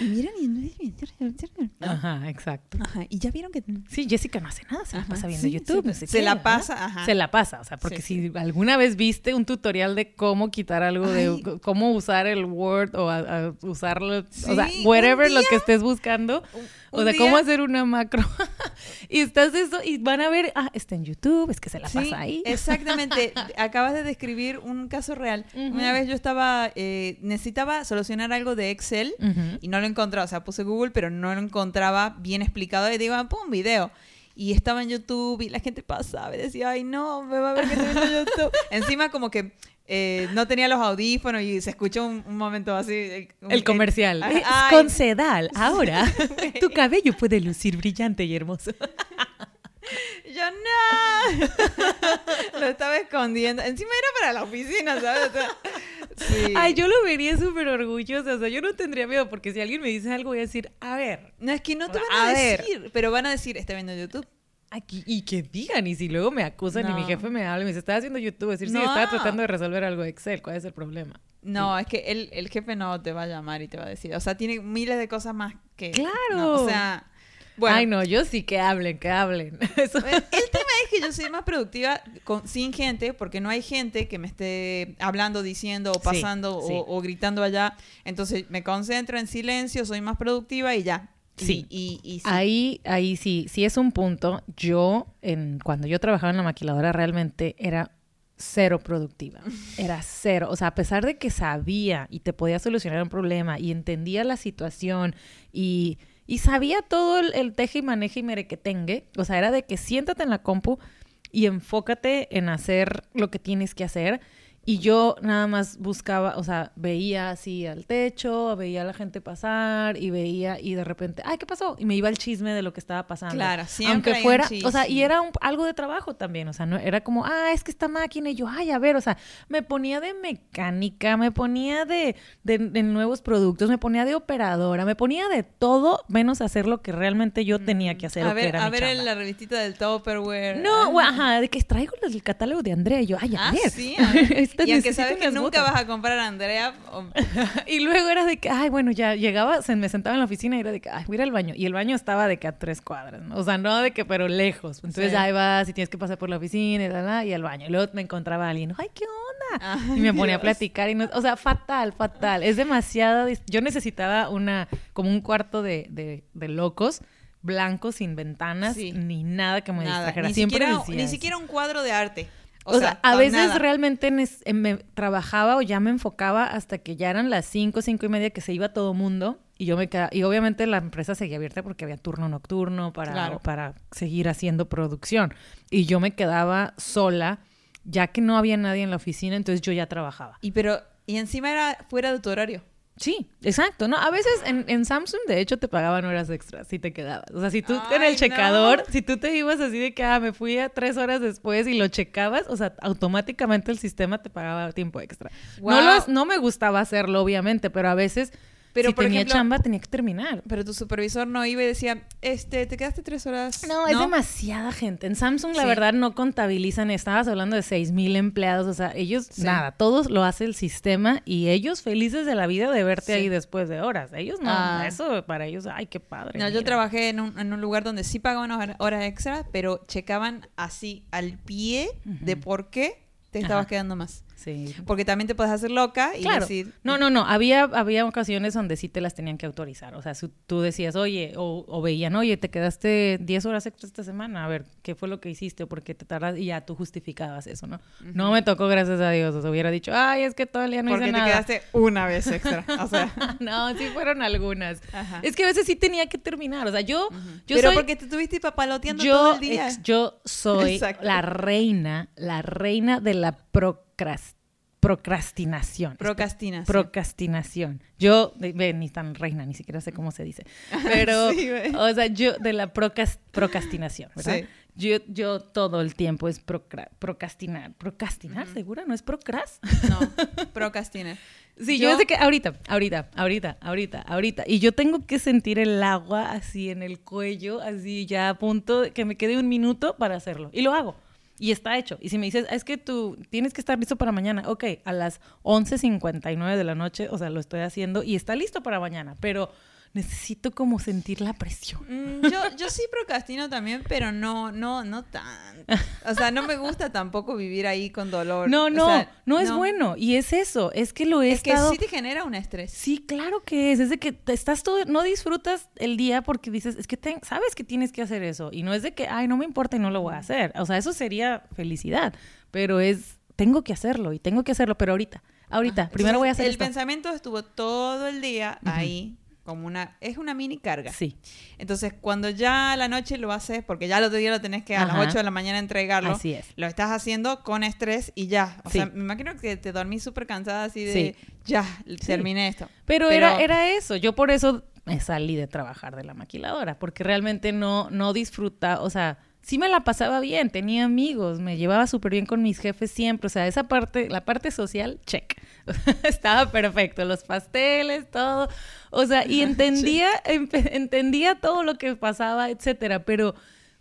Y miren y... ¿no? Ajá, exacto. Ajá, y ya vieron que... Sí, Jessica no hace nada, se la pasa viendo sí, YouTube. sí, no sé se qué, la ¿verdad? pasa, ajá. Se la pasa, o sea, porque si alguna vez viste un tutorial de cómo quitar algo, de Ay. cómo usar el Word o a, a usarlo, o sea, whatever lo que estés buscando, o un sea, día- cómo hacer una macro. y estás eso y van a ver, ah, está en YouTube, es que se la Sí, pasa ahí. Exactamente. Acabas de describir un caso real. Ujú. Una vez yo estaba, eh, necesitaba solucionar algo de Excel Ujú. y no lo encontraba. O sea, puse Google, pero no lo encontraba bien explicado. Y digo, ah, un video. Y estaba en YouTube y la gente pasaba y decía, ay, no, me va a ver que estoy viendo YouTube. Encima como que eh, no tenía los audífonos y se escuchó un, un momento así. eh, un- El comercial. ay, con Sedal. Ahora, tu cabello puede lucir brillante y hermoso. Yo no. lo estaba escondiendo. Encima era para la oficina, ¿sabes? O sea, sí. Ay, yo lo vería súper orgullosa. O sea, yo no tendría miedo porque si alguien me dice algo, voy a decir, a ver, No, es que no te van a, A ver. decir, pero van a decir, está viendo YouTube. Aquí, y que digan, y si luego me acusan y mi jefe me habla y me dice, estaba haciendo YouTube, decir, sí, No. estaba tratando de resolver algo de Excel, ¿cuál es el problema? No, es que el, el jefe no te va a llamar y te va a decir. O sea, tiene miles de cosas más que. Claro. no, o sea. Bueno, Ay, no, yo sí que hablen, que hablen. Eso- El el tema es que yo soy más productiva con, sin gente, porque no hay gente que me esté hablando, diciendo o Sí, pasando sí. O, o gritando allá. Entonces me concentro en silencio, soy más productiva y ya. Y- Sí. Y, y, sí. Ahí, ahí sí, sí es un punto. Yo, en, cuando yo trabajaba en la maquiladora, realmente era cero productiva. Era cero. O sea, a pesar de que sabía y te podía solucionar un problema y entendía la situación y, y sabía todo el, el teje y maneje y merequetengue, o sea, era de que siéntate en la compu y enfócate en hacer lo que tienes que hacer. Y yo nada más buscaba, o sea, veía así al techo, veía a la gente pasar y veía y de repente, ay, ¿qué pasó? Y me iba el chisme de lo que estaba pasando. Claro, siempre Aunque hay un fuera, o sea, y era un- algo de trabajo también, o sea, no era como, ah, es que esta máquina y yo, ay, a ver, o sea, me ponía de mecánica, me ponía de, de, de nuevos productos, me ponía de operadora, me ponía de todo menos hacer lo que realmente yo tenía que hacer a o que ver, era a mi ver en la revistita del Tupperware. No, güey, ajá, de que traigo el catálogo de Andrea y yo, ay, a Ah, ver. sí, a ver. Y aunque sabes que nunca vas a comprar a Andrea. y luego era de que, ay, bueno, ya llegaba, se me sentaba en la oficina y era de que, ay, voy a ir al baño. Y el baño estaba de que a tres cuadras, ¿no? O sea, no de que, pero lejos. Entonces ahí vas y tienes que pasar por la oficina y, tal, y al baño. Y luego me encontraba alguien, ay, ¿qué onda? y me ponía a platicar y no, o sea, fatal, fatal. Es demasiado, yo necesitaba una, como un cuarto de, de, de locos blanco, sin ventanas, ni nada que me distrajera. Ni, siquiera, ni siquiera un cuadro de arte. O, sea, a veces realmente me trabajaba o ya me enfocaba hasta que ya eran las cinco, cinco y media que se iba todo mundo y yo me quedaba, y obviamente la empresa seguía abierta porque había turno nocturno para, para seguir haciendo producción. Y yo me quedaba sola, ya que no había nadie en la oficina, entonces yo ya trabajaba. Y pero, y encima era fuera de tu horario. Sí, exacto, ¿no? A veces en, en, Samsung, de hecho, te pagaban horas extras si te quedabas. O sea, si tú en el checador, si tú te ibas así de que, ah, me fui a tres horas después y lo checabas, o sea, automáticamente el sistema te pagaba tiempo extra. No, no me gustaba hacerlo, obviamente, pero a veces pero si tenía chamba, tenía que terminar. Pero tu supervisor no iba y decía, este, te quedaste tres horas. No, es demasiada gente. En Samsung, la verdad, no contabilizan. Estabas hablando de seis mil empleados. O sea, ellos, nada, todos lo hace el sistema y ellos felices de la vida de verte ahí después de horas. Ellos no, ah. eso para ellos, ay, qué padre. No, yo trabajé en un, en un, lugar donde sí pagaban horas extra, pero checaban así al pie de por qué te estabas quedando más. Porque también te puedes hacer loca y decir... No, no, no. Había, había ocasiones donde sí te las tenían que autorizar. O sea, tú decías, oye, o, veían, oye, te quedaste 10 horas extra esta semana. A ver, ¿qué fue lo que hiciste o por qué te tardas? Y ya tú justificabas eso, ¿no? No me tocó, gracias a Dios. O sea, hubiera dicho, ay, es que todo el día no hice nada. Porque te quedaste una vez extra. O sea... no, sí fueron algunas. Es que a veces sí tenía que terminar. O sea, yo... yo Pero porque te estuviste papaloteando todo el día. yo soy la reina, la reina de la procrastinación procrastinación. Procrastinación. Procrastinación. Yo, ni tan reina, ni siquiera sé cómo se dice. Pero, o sea, yo, de la procrastinación, ¿verdad? Yo, yo todo el tiempo es procrastinar. ¿Procrastinar, segura? ¿No es procras? No, procrastinar. Sí, yo, sé que ahorita, ahorita, ahorita, ahorita, ahorita. Y yo tengo que sentir el agua así en el cuello, así ya a punto de que me quede un minuto para hacerlo. Y lo hago y está hecho. Y si me dices, es que tú tienes que estar listo para mañana, ok, a las 11.59 de la noche, o sea, lo estoy haciendo y está listo para mañana, pero necesito como sentir la presión. Mm, yo, yo sí procrastino también, pero no, no, no tan. O sea, no me gusta tampoco vivir ahí con dolor. No, no, no es bueno. Y es eso, es que lo he Es que sí te genera un estrés. Sí, claro que es. Es de que te estás todo, no disfrutas el día porque dices, es que sabes que tienes que hacer eso. Y no es de que, ay, no me importa y no lo voy a hacer. O sea, eso sería felicidad. Pero es, tengo que hacerlo y tengo que hacerlo, pero ahorita. Ahorita, primero voy a hacer El pensamiento estuvo todo el día ahí como una, es una mini carga. Sí. Entonces, cuando ya a la noche lo haces, porque ya el otro día lo tenés que a las 8 de la mañana entregarlo, así es. lo estás haciendo con estrés y ya. O sea, me imagino que te dormí súper cansada así de, ya, terminé esto. Pero, Era, era eso, yo por eso me salí de trabajar de la maquiladora, porque realmente no, no disfruta, o sea, sí me la pasaba bien, tenía amigos, me llevaba súper bien con mis jefes siempre, o sea, esa parte, la parte social, check. Estaba perfecto, los pasteles, todo. O sea, y entendía, entendía todo lo que pasaba, etcétera, pero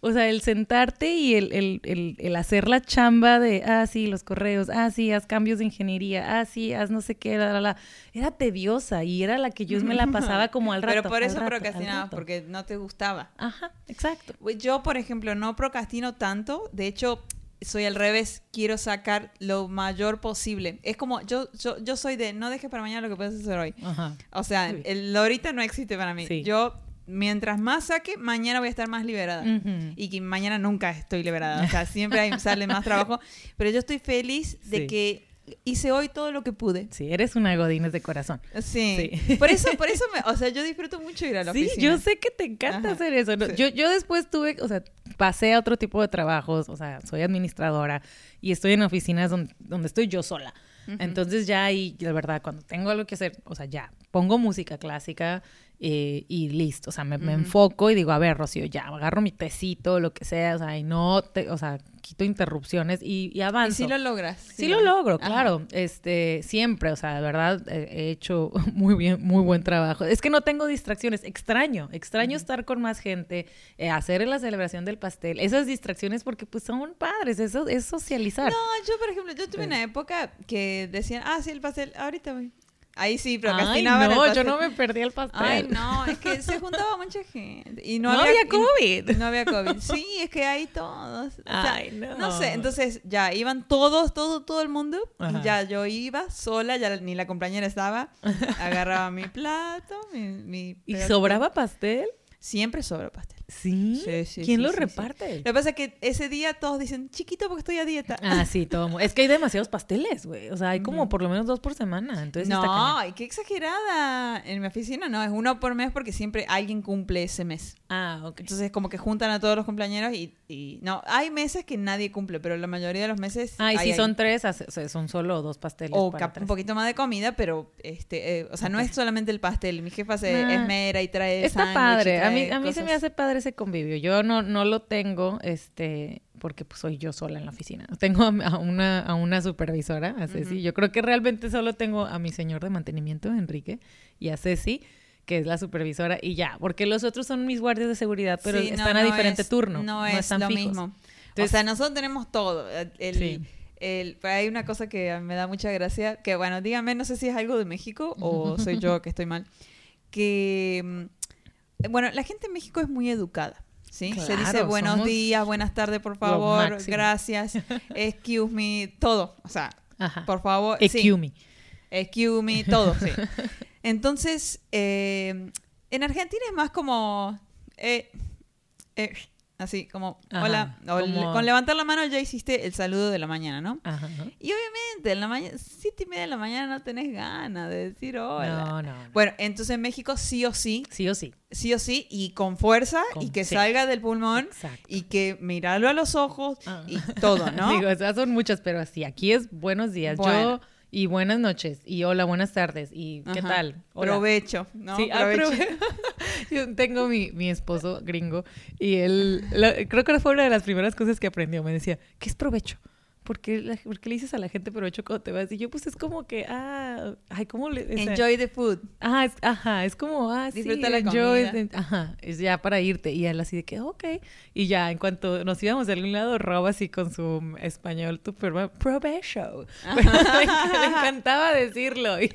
o sea, el sentarte y el, el, el, hacer la chamba de, ah, sí, los correos, ah, sí, haz cambios de ingeniería, ah, sí, haz no sé qué, la, la, la. Era tediosa y era la que yo me la pasaba como al rato. Pero por eso procrastinabas, porque no te gustaba. Ajá, exacto. Yo, por ejemplo, no procrastino tanto. De hecho, soy al revés, quiero sacar lo mayor posible. Es como, yo, yo, yo soy de, no dejes para mañana lo que puedes hacer hoy. Ajá. O sea, el ahorita no existe para mí. Yo mientras más saque, mañana voy a estar más liberada. Y que mañana nunca estoy liberada. O sea, siempre hay, sale más trabajo. Pero yo estoy feliz de que hice hoy todo lo que pude. Sí, eres una godines de corazón. Sí. Por eso, por eso, me, o sea, yo disfruto mucho ir a la oficina. Sí, yo sé que te encanta hacer eso. Yo, yo después tuve, o sea, pasé a otro tipo de trabajos, o sea, soy administradora y estoy en oficinas donde, donde estoy yo sola. Entonces ya ahí, la verdad, cuando tengo algo que hacer, o sea, ya pongo música clásica eh, y listo. O sea, me, me enfoco y digo, a ver, Rocío, ya, agarro mi tecito, lo que sea, o sea, y no, te, o sea, quito interrupciones y, y Y avanzo. sí lo logras. Sí lo logro, Ajá. claro. Este, siempre, o sea, de verdad eh, he hecho muy bien, muy buen trabajo. Es que no tengo distracciones, extraño, extraño estar con más gente, eh, hacer la celebración del pastel, esas distracciones porque pues son padres, eso es socializar. No, yo por ejemplo, yo tuve una época que decían, ah, sí, el pastel, ahorita voy. Ahí sí, Ay, procrastinaban el no, yo no me perdí el pastel. Ay, no, es que se juntaba mucha gente. Y no, No había, había COVID. y No había COVID. Sí, es que hay todos. O sea, Ay, no. No sé, entonces ya iban todos, todo, todo el mundo. Ajá. Ya yo iba sola, ya ni la compañera estaba. Agarraba mi plato, mi. mi ¿Y sobraba pastel? Siempre sobra pastel. Sí. Sí, sí, ¿Quién sí, lo reparte? Lo que pasa es que ese día todos dicen, chiquito porque estoy a dieta. Ah, sí, todo. Es que hay demasiados pasteles, güey. O sea, hay como por lo menos dos por semana. Entonces está no, ay, qué exagerada. En mi oficina no, es uno por mes porque siempre alguien cumple ese mes. Ah, ok. Entonces como que juntan a todos los cumpleaños y, y- no, hay meses que nadie cumple, pero la mayoría de los meses Ah, y hay si son tres, son solo dos pasteles. o para un poquito más de comida, pero este, eh, o sea, no es solamente el pastel. Mi jefa se Nah. esmera y trae Está y padre. A mí, a mí se me hace padre ese convivio. Yo no, no lo tengo, este, porque pues soy yo sola en la oficina. Tengo a, a una, a una supervisora, a Ceci. Ujú. Yo creo que realmente solo tengo a mi señor de mantenimiento, Enrique, y a Ceci, que es la supervisora, y ya, porque los otros son mis guardias de seguridad, pero Sí, no, están a no diferente es- turno. No, es están lo fijos. mismo. o Entonces- sea, nosotros tenemos todo. El, Sí. el- hay una cosa que me da mucha gracia, que bueno, díganme, no sé si es algo de México o soy yo que estoy mal, que, mm, bueno, la gente en México es muy educada. ¿Sí? Se dice buenos días, buenas tardes, por favor, gracias, excuse me, todo. O sea, Ajá. por favor. sí. Excuse me. Excuse me, todo, sí. Entonces, eh, en Argentina es más como. eh, eh, así, como. Ajá, hola. o le- como- Con levantar la mano ya hiciste el saludo de la mañana, ¿no? Ajá. Y obviamente, en la mañana, siete y media de la mañana no tenés ganas de decir hola. No, no, no. Bueno, entonces en México sí o sí, Sí o sí. sí o sí, y con fuerza, y que sí. salga del pulmón, Exacto. y que mirarlo a los ojos, Ah. y todo, ¿no? Digo, esas son muchas, pero así, aquí es buenos días. Bueno. Yo, y buenas noches, y hola, buenas tardes, y qué Ajá. tal. Hola. Provecho, ¿no? Sí, ah, Provecho. prove- Yo tengo mi, mi esposo gringo y él, creo que fue una de las primeras cosas que aprendió. Me decía, ¿qué es provecho? ¿Por qué, la- por qué le dices a la gente provecho cuando te vas? Y yo, pues es como que, ah, ay, ¿cómo le...? o sea, Enjoy the food. Ah, es, ajá, es como, ah, sí, Disfruta la enjoy, comida. the- ajá, es ya para irte. Y él así de que, ok. Y ya, en cuanto nos íbamos de algún lado, Rob así con su español bueno, provecho. Le, le encantaba decirlo. Y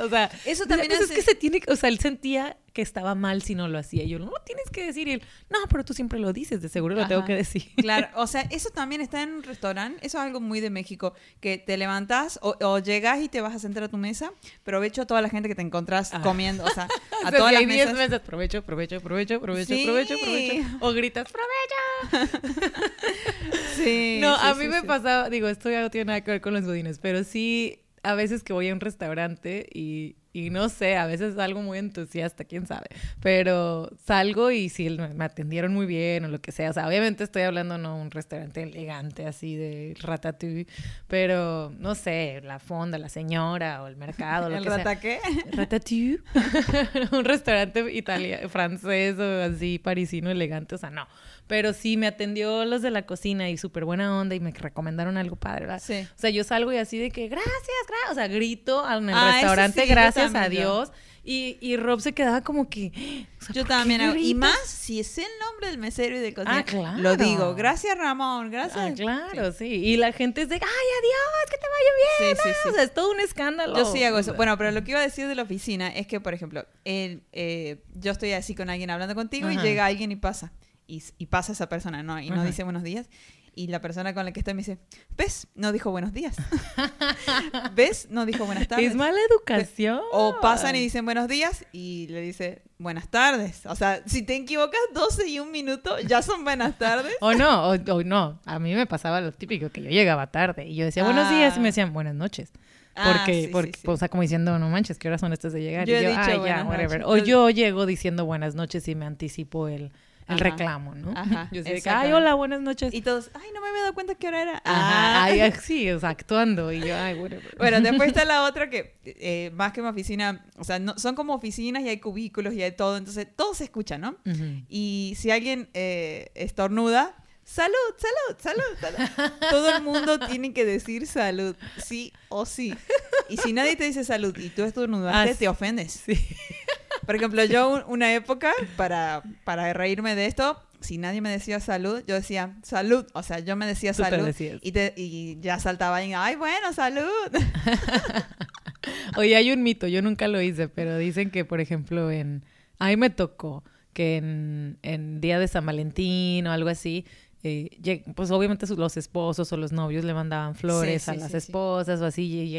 o sea, Eso también pues es hace- que se tiene, o sea, él sentía que estaba mal si no lo hacía. Y yo, no lo tienes que decir. Y él, no, pero tú siempre lo dices, de seguro lo tengo que decir. Claro, o sea, eso también está en un restaurante, eso es algo muy de México, que te levantás o, o llegas y te vas a sentar a tu mesa, provecho a toda la gente que te encontrás Ah. comiendo, o sea, a todas las hay 10 mesas. mesas, provecho, provecho, provecho, provecho, Sí. provecho, provecho. O gritas, provecho. Sí, No, sí, a sí, mí me sí. pasaba, digo, esto ya no tiene nada que ver con los godines, pero sí, a veces que voy a un restaurante y, y no sé, a veces salgo muy entusiasta, quién sabe, pero salgo y si me atendieron muy bien o lo que sea, o sea, obviamente estoy hablando no un restaurante elegante así de ratatouille, pero no sé, la fonda, la señora o el mercado, lo ¿El que sea. rataqué? Ratatouille. un restaurante italiano, francés o así parisino elegante, o sea, no. Pero sí me atendió los de la cocina y súper buena onda y me recomendaron algo padre, ¿verdad? Sí. O sea, yo salgo y así de que gracias, gracias, o sea, grito en el Ah, restaurante, sí, gracias a. Dios. Y, y Rob se quedaba como que... o sea, Yo ¿por qué también hago. Y más si es el nombre del mesero y del cocinero. Ah, claro. Lo digo. Gracias, Ramón. Ah, Gracias. claro, sí. Y la gente es de, ay, adiós, que te vaya bien. Sí, sí, ah". O sea, es todo un escándalo. Yo sí hago eso. Bueno, pero lo que iba a decir de la oficina es que, por ejemplo, el, eh, yo estoy así con alguien hablando contigo y llega alguien y pasa. Y, y pasa esa persona, ¿no? Y no dice buenos días. Y la persona con la que estoy me dice, ¿ves? No dijo buenos días. ¿Ves? No dijo buenas tardes. Es mala educación. O pasan y dicen buenos días y le dice buenas tardes. O sea, si te equivocas 12 y un minuto, ya son buenas tardes. O no, o, o no. A mí me pasaba lo típico, que yo llegaba tarde y yo decía buenos días y Ah. me decían buenas noches. Ah, Porque, sí, sí, porque sí. o sea, como diciendo, no manches, ¿qué horas son estas de llegar? Yo y he yo, dicho "Ay, ya, whatever". noches. O yo llego diciendo buenas noches y me anticipo el, el Ajá. reclamo, ¿no? Ajá, Yo así de que, ay, hola, buenas noches. Y todos, ay, no me había dado cuenta qué hora era. Ajá, Ah. ay, ay, sí, o sea, actuando. Y yo, ay, bueno. Bueno, después está la otra que, eh, más que una oficina, o sea, no, son como oficinas y hay cubículos y hay todo, entonces todo se escucha, ¿no? Ujú. Y si alguien eh, estornuda, salud, salud, salud, salud. Todo el mundo tiene que decir salud, sí o sí. Y si nadie te dice salud y tú estornudaste, Ah, te ofendes. Sí. Por ejemplo, yo un- una época, para, para reírme de esto, si nadie me decía salud, yo decía salud. O sea, yo me decía Tú salud y, te- y ya saltaba y, ay, bueno, salud. Oye, hay un mito, yo nunca lo hice, pero dicen que, por ejemplo, en... A mí me tocó que en, en Día de San Valentín o algo así, eh, pues obviamente los esposos o los novios le mandaban flores Sí, a las sí, esposas o así, y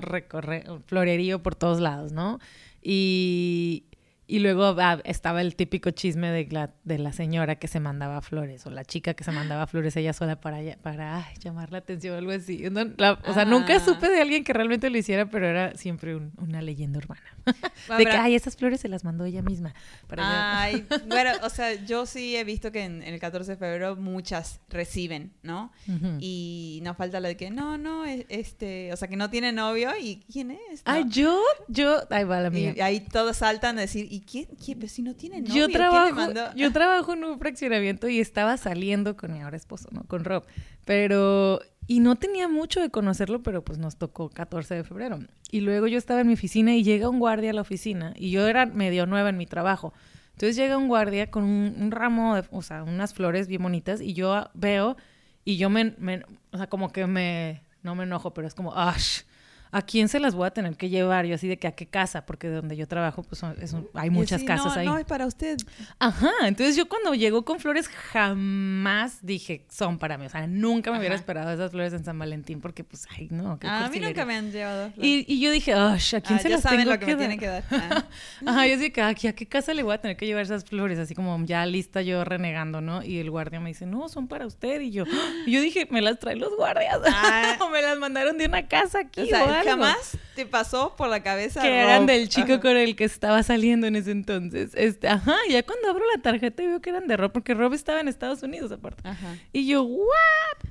recorre un florerío por todos lados, ¿no? Y, y luego ah, estaba el típico chisme de la, de la señora que se mandaba flores o la chica que se mandaba flores ella sola para, para ay, llamar la atención o algo así. No, la- o sea, nunca Ah. supe de alguien que realmente lo hiciera, pero era siempre un- una leyenda urbana. Bueno, de que, ay, esas flores se las mandó ella misma. Para ella- Ay, bueno, o sea, yo sí he visto que en, en el 14 de febrero muchas reciben, ¿no? Y nos falta la de que no, no, es- este, o sea, que no tiene novio y ¿quién es? Ay, No. yo, yo, ahí va la mía. y ahí todos saltan a decir, ¿y quién? quién? Pero si no tiene novio, Yo ¿quién le trabajo, yo trabajo en un fraccionamiento y estaba saliendo con mi ahora esposo, ¿no? Con Rob. Pero, y no tenía mucho de conocerlo, pero pues nos tocó 14 de febrero. Y luego yo estaba en mi oficina y llega un guardia a la oficina y yo era medio nueva en mi trabajo. Entonces llega un guardia con un, un ramo, de, o sea, unas flores bien bonitas y yo veo y yo me, me- o sea, como que me, no me enojo, pero es como, ¡ash! ¿A quién se las voy a tener que llevar? Yo así de que a qué casa, porque de donde yo trabajo, pues es un- hay muchas así, casas no, ahí. No, es para usted. Ajá, entonces yo cuando llegó con flores jamás dije son para mí, o sea, nunca me hubiera esperado esas flores en San Valentín porque pues, ay, no, qué Ah, a mí nunca me han llevado. Y, y yo dije, "Ash, ¿a quién Ah, se ya las saben tengo lo que, que, me dar?" tienen que dar. Ah. Ajá, yo dije, ¿a qué, ¿a qué casa le voy a tener que llevar esas flores? Así como ya lista yo renegando, ¿no? Y el guardia me dice, no, son para usted. Y yo, y yo dije, me las traen los guardias. Ah. o me las mandaron de una casa aquí O o, sea, algo. jamás te pasó por la cabeza. que eran del chico Ajá. con el que estaba saliendo en ese entonces. Este, ajá, ya cuando abro la tarjeta veo que eran de Rob, porque Rob estaba en Estados Unidos aparte. Ajá. Y yo, ¿what?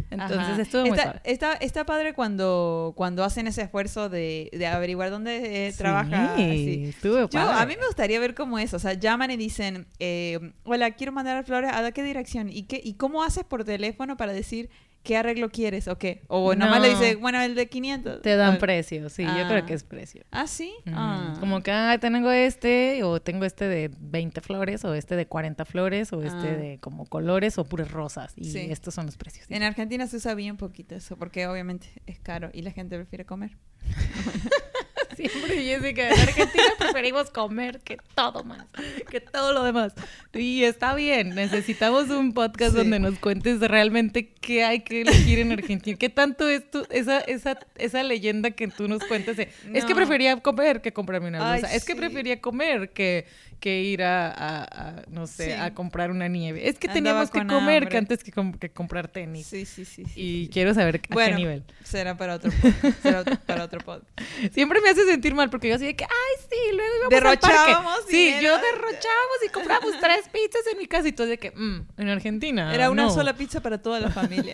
Entonces Ajá. estuvo muy está, suave. está, está padre cuando, cuando hacen ese esfuerzo de, de averiguar dónde eh, trabaja. Sí, estuvo Yo, padre. a mí me gustaría ver cómo es. O sea, llaman y dicen, eh, hola, quiero mandar flores. ¿A qué dirección? ¿Y, qué, ¿Y cómo haces por teléfono para decir qué arreglo quieres o qué? O nomás le dice, bueno, el de 500. Te dan O- precio, sí, yo creo que es precio. ¿Ah, sí? Ah. Como que, ah, tengo este, o tengo este de 20 flores, o este de 40 flores, o este Ah. de como colores, o puras rosas. Y Sí. estos son los precios. En Argentina se usa bien poquito eso, porque obviamente es caro y la gente prefiere comer. Siempre Jessica, en Argentina preferimos comer que todo más, que todo lo demás. Y está bien, necesitamos un podcast Sí. donde nos cuentes realmente qué hay que elegir en Argentina. ¿Qué tanto es tu, esa, esa, esa leyenda que tú nos cuentas de, es que prefería comer que comprarme una Ay, blusa, es que prefería comer que, que ir a, a- a, no sé, Sí. a comprar una nieve. Es que Andaba teníamos que comer hambre. que antes que, com- que comprar tenis. Sí, sí, sí. y quiero saber a Bueno, qué nivel. Será para otro podcast. Será para otro podcast. Siempre me hace sentir mal porque yo así de que, ay, sí, luego íbamos al Derrochábamos parque. Sí, yo derrochábamos y comprábamos tres pizzas en mi casa y todo de que, mm, en Argentina. Era una no. sola pizza para toda la familia.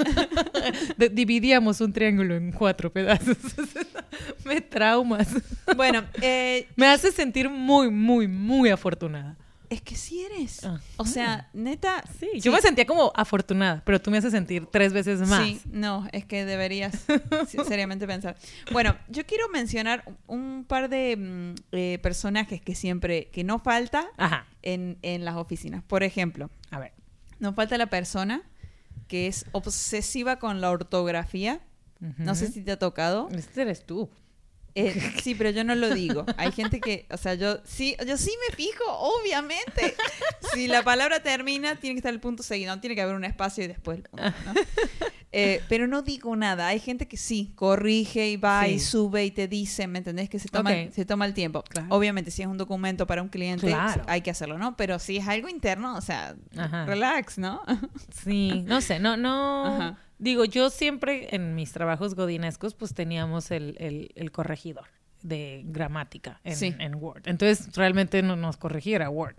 De- dividíamos un triángulo en cuatro pedazos. me traumas. bueno, eh, Me hace sentir muy, muy, muy afortunada. Es que sí eres. Ah. O sea, neta. Sí, yo me sentía como afortunada, pero tú me haces sentir tres veces más. Sí, no, es que deberías seriamente pensar. Bueno, yo quiero mencionar un par de mm, eh, personajes que siempre, que no falta Ajá. en, en las oficinas. Por ejemplo, A ver. no falta la persona que es obsesiva con la ortografía. No sé si te ha tocado. Este eres tú. Eh, sí, pero yo no lo digo. Hay gente que, o sea, yo sí, yo sí me fijo, obviamente. Si la palabra termina, tiene que estar el punto seguido, no tiene que haber un espacio y después el punto, ¿no? Eh, pero no digo nada. Hay gente que sí, corrige y va y sube y te dice, ¿me entendés? Que se toma, se toma el tiempo. Claro. Obviamente, si es un documento para un cliente, Claro. hay que hacerlo, ¿no? Pero si es algo interno, o sea, Ajá. relax, ¿no? Sí, no sé, no, no. Ajá. Digo, yo siempre en mis trabajos godinescos, pues teníamos el, el, el corregidor de gramática en, Sí. en Word. Entonces, realmente no nos corregía, era Word.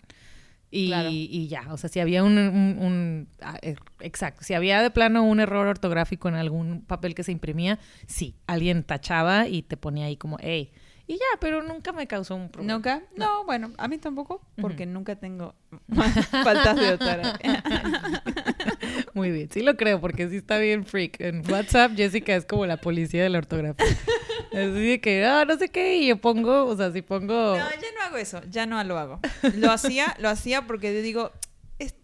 Y, Claro. y ya, o sea, si había un, un- un- ah, eh, exacto, si había de plano un error ortográfico en algún papel que se imprimía, sí, alguien tachaba y te ponía ahí como, hey, y ya, pero nunca me causó un problema. ¿Nunca? No, bueno, a mí tampoco, porque nunca tengo faltas de ortografía. Muy bien, sí lo creo, porque sí está bien freak. En WhatsApp, Jessica es como la policía de la ortografía. Así de que, ah, no sé qué, y yo pongo, o sea, si pongo... No, ya no hago eso, ya no lo hago. Lo hacía, lo hacía porque yo digo,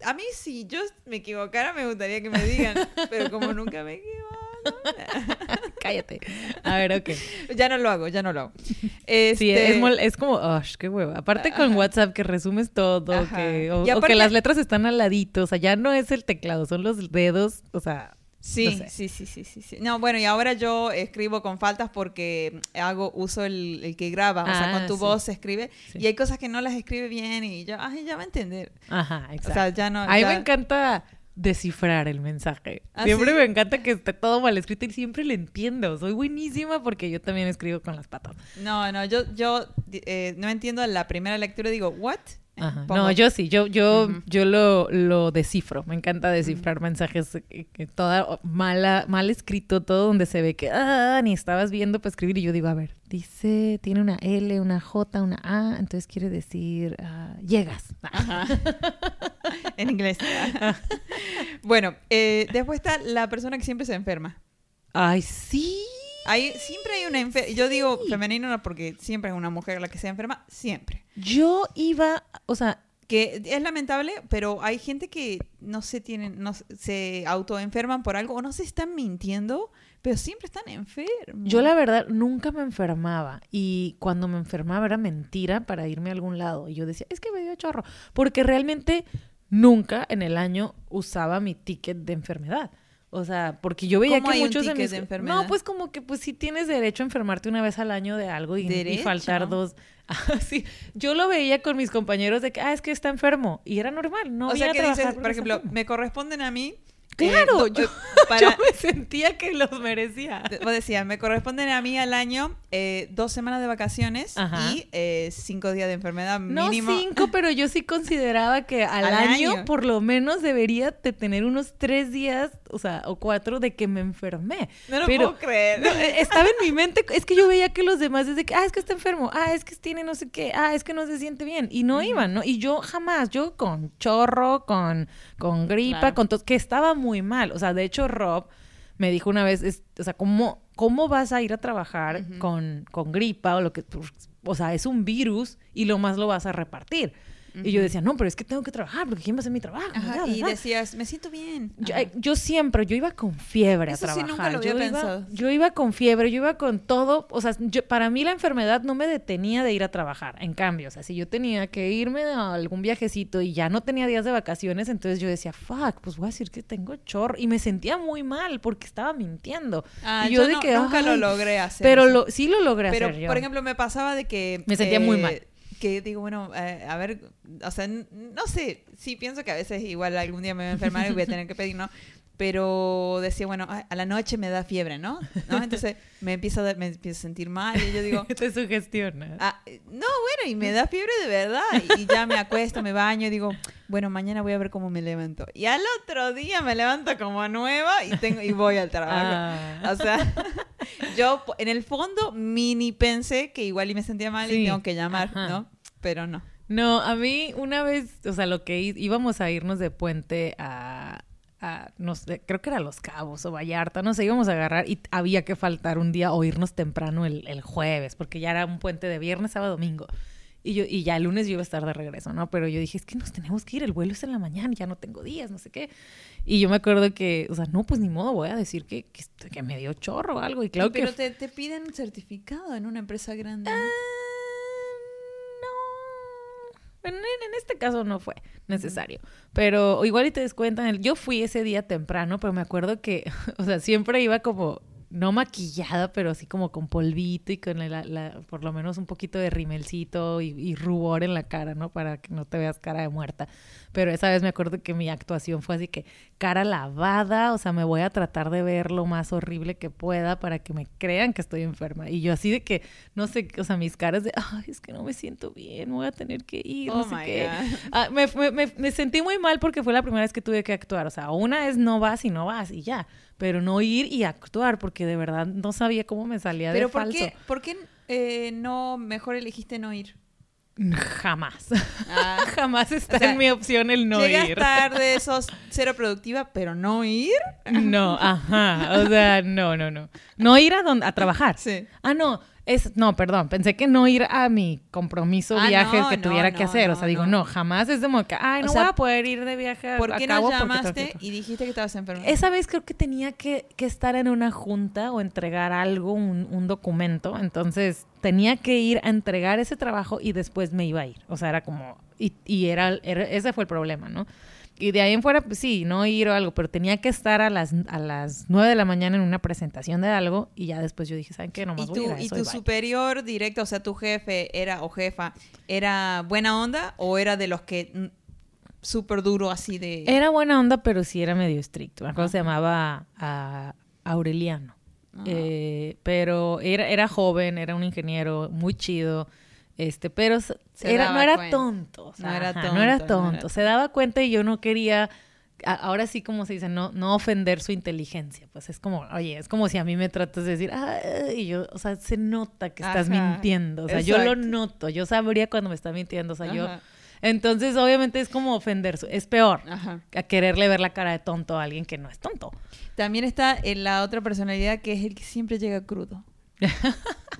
a mí si yo me equivocara me gustaría que me digan, pero como nunca me equivoco, Cállate. A ver, ok. ya no lo hago, ya no lo hago. Sí, Este, es, mol- es como, oh, qué hueva. Aparte con Ajá. WhatsApp que resumes todo, Ajá. que, o, aparte- que las letras están al ladito, o sea, ya no es el teclado, son los dedos, o sea, Sí, no sé. sí, sí, sí, sí, sí. No, bueno, y ahora yo escribo con faltas porque hago uso el, el que graba, o sea, Ah, con tu sí. voz se escribe Sí. y hay cosas que no las escribe bien y yo, ay, ya va a entender. ajá, exacto. O sea, ya no. A mí ya- me encanta descifrar el mensaje. ¿Ah, siempre sí? me encanta que esté todo mal escrito y siempre lo entiendo. Soy buenísima porque yo también escribo con las patas. No, no, yo, yo eh, no entiendo la primera lectura y digo, ¿what? Ajá. Pongo- No, yo sí, yo, yo, yo lo, lo descifro. Me encanta descifrar mensajes, eh, que toda mala, mal escrito, todo donde se ve que ah, ni estabas viendo para escribir. Y yo digo, a ver, dice, tiene una L, una J, una A, entonces quiere decir ah, llegas. Ajá. en inglés. bueno, eh, después está la persona que siempre se enferma. Ay, sí. Hay, siempre hay una enferma. Yo digo femenino no porque siempre es una mujer la que se enferma. Siempre. Yo iba, o sea, Que es lamentable, pero hay gente que no se tienen, no se autoenferman por algo o no se están mintiendo, pero siempre están enfermos. Yo la verdad nunca me enfermaba y cuando me enfermaba era mentira para irme a algún lado y yo decía, es que me dio chorro, porque realmente nunca en el año usaba mi ticket de enfermedad. O sea, porque yo veía ¿Cómo que hay un muchos ticket mis- de enfermedad? No, pues como que pues sí tienes derecho a enfermarte una vez al año de algo y, faltar dos. Ah, sí. Yo lo veía con mis compañeros de que, ah, es que está enfermo. Y era normal, no o sea que dices, por ejemplo, me corresponden a mí. Claro, do- yo- eh, para, Yo me sentía que los merecía. Vos decías, me corresponden a mí al año eh, dos semanas de vacaciones Ajá. y eh, cinco días de enfermedad No mínimo. cinco, pero yo sí consideraba que al, Al año, año. por lo menos debería de tener unos tres días, o sea, o cuatro de que me enfermé. No lo pero puedo creer. no, eh, estaba en mi mente, es que yo veía que los demás desde que, ah, es que está enfermo, ah, es que tiene no sé qué, ah, es que no se siente bien. Y no iban, ¿no? Y yo jamás, yo con chorro, con, con gripa, Claro. con tos, que estaba muy mal. O sea, de hecho, Rob me dijo una vez, es- o sea, ¿cómo, ¿cómo vas a ir a trabajar con, con gripa o lo que, o sea, es un virus y lo más lo vas a repartir? Y yo decía, no, pero es que tengo que trabajar, porque ¿quién va a hacer mi trabajo? Ajá, y decías, me siento bien. Yo, eh, yo siempre, yo iba con fiebre Eso a sí trabajar. nunca lo había yo, pensado. Iba, yo iba con fiebre, yo iba con todo. O sea, yo- para mí la enfermedad no me detenía de ir a trabajar. En cambio, o sea, si yo tenía que irme a algún viajecito y ya no tenía días de vacaciones, entonces yo decía, fuck, pues voy a decir que tengo chorro. Y me sentía muy mal porque estaba mintiendo. Ah, y yo, yo de no- que, nunca lo logré hacer. Pero lo, sí lo logré Pero, hacer yo. por ejemplo, me pasaba de que... Me sentía muy mal. Que digo, bueno, eh, a ver, o sea, no sé, sí pienso que a veces igual algún día me voy a enfermar y voy a tener que pedir, ¿no? Pero decía, bueno, a la noche me da fiebre, ¿no? ¿No? Entonces me empiezo a, me empiezo a sentir mal y yo digo, te sugestiona. ah, eh, no, bueno, y me da fiebre de verdad. Y, y ya me acuesto, me baño y digo, bueno, mañana voy a ver cómo me levanto. Y al otro día me levanto como nueva y, tengo, y voy al trabajo. Ah. O sea, yo en el fondo mini pensé que igual y me sentía mal Sí. y tengo que llamar, Ajá. ¿no? Pero no. No, a mí una vez, o sea, lo que íbamos a irnos de puente a, a, no sé, creo que era Los Cabos o Vallarta, no sé, íbamos a agarrar y había que faltar un día o irnos temprano el, el jueves, porque ya era un puente de viernes, sábado, domingo. Y yo, y ya el lunes yo iba a estar de regreso, ¿no? Pero yo dije, es que nos tenemos que ir, el vuelo es en la mañana, ya no tengo días, no sé qué. Y yo me acuerdo que, o sea, no, pues ni modo, voy a decir que, que, que me dio chorro o algo. Y claro Sí, pero que te, te piden certificado en una empresa grande. ¿no? Ah, no. En, en- en este caso no fue necesario. Pero igual y te descuentan. Yo fui ese día temprano, pero me acuerdo que, o sea, siempre iba como no maquillada, pero así como con polvito y con la, la- por lo menos un poquito de rimelcito y, y rubor en la cara, ¿no? Para que no te veas cara de muerta. Pero esa vez me acuerdo que mi actuación fue así que cara lavada, o sea, me voy a tratar de ver lo más horrible que pueda para que me crean que estoy enferma. Y yo así de que, no sé, o sea, mis caras de, ay, es que no me siento bien, voy a tener que ir, no Oh sé my qué. Ah, me, me- me- me sentí muy mal porque fue la primera vez que tuve que actuar. O sea, una es no vas y no vas y ya. Pero no ir y actuar porque de verdad no sabía cómo me salía Pero de ¿por falso. qué, por qué eh, no mejor elegiste no ir? Jamás. Ah, Jamás está O sea, en mi opción el no Llegas ir. tarde, sos cero productiva, pero no ir. No, ajá. O sea, no, no, no. No ir a, donde, a trabajar. Sí. Ah, no. Es, no, perdón, pensé que no ir a mi compromiso Ah, viaje no, que no, tuviera que no, hacer. o no, sea, digo, no. jamás es como que, ay, O no sea, voy a poder ir de viaje a, ¿Por qué no llamaste y dijiste que estabas enferma? Esa vez creo que tenía que, que estar en una junta o entregar algo, un, un documento. Entonces tenía que ir a entregar ese trabajo y después me iba a ir. O sea, era como. Y, y era, era- ese fue el problema, ¿no? Y de ahí en fuera, pues sí, no ir o algo, pero tenía que estar a las, a las 9 de la mañana en una presentación de algo y ya después yo dije, ¿saben qué? No ¿Y voy a ir a y eso tu y bye". superior directo, o sea, tu jefe era o jefa, era buena onda o era de los que mm, súper duro así de... Era buena onda, pero sí era medio estricto. Me acuerdo se llamaba ah, Aureliano. Eh, pero era, era joven, era un ingeniero muy chido. Este, pero era, no era tonto. o sea, No era ajá, tonto, no era no tonto. era Se daba cuenta y yo no quería, ahora sí como se dice, no, no ofender su inteligencia. Pues es como, oye, es como si a mí me tratas de decir, ah, y yo, o sea, se nota que estás Ajá, mintiendo. O sea, yo lo noto, yo sabría cuando me está mintiendo. O sea, yo. Entonces, obviamente es como ofender, su- es peor Ajá. a quererle ver la cara de tonto a alguien que no es tonto. También está en la otra personalidad que es el que siempre llega crudo.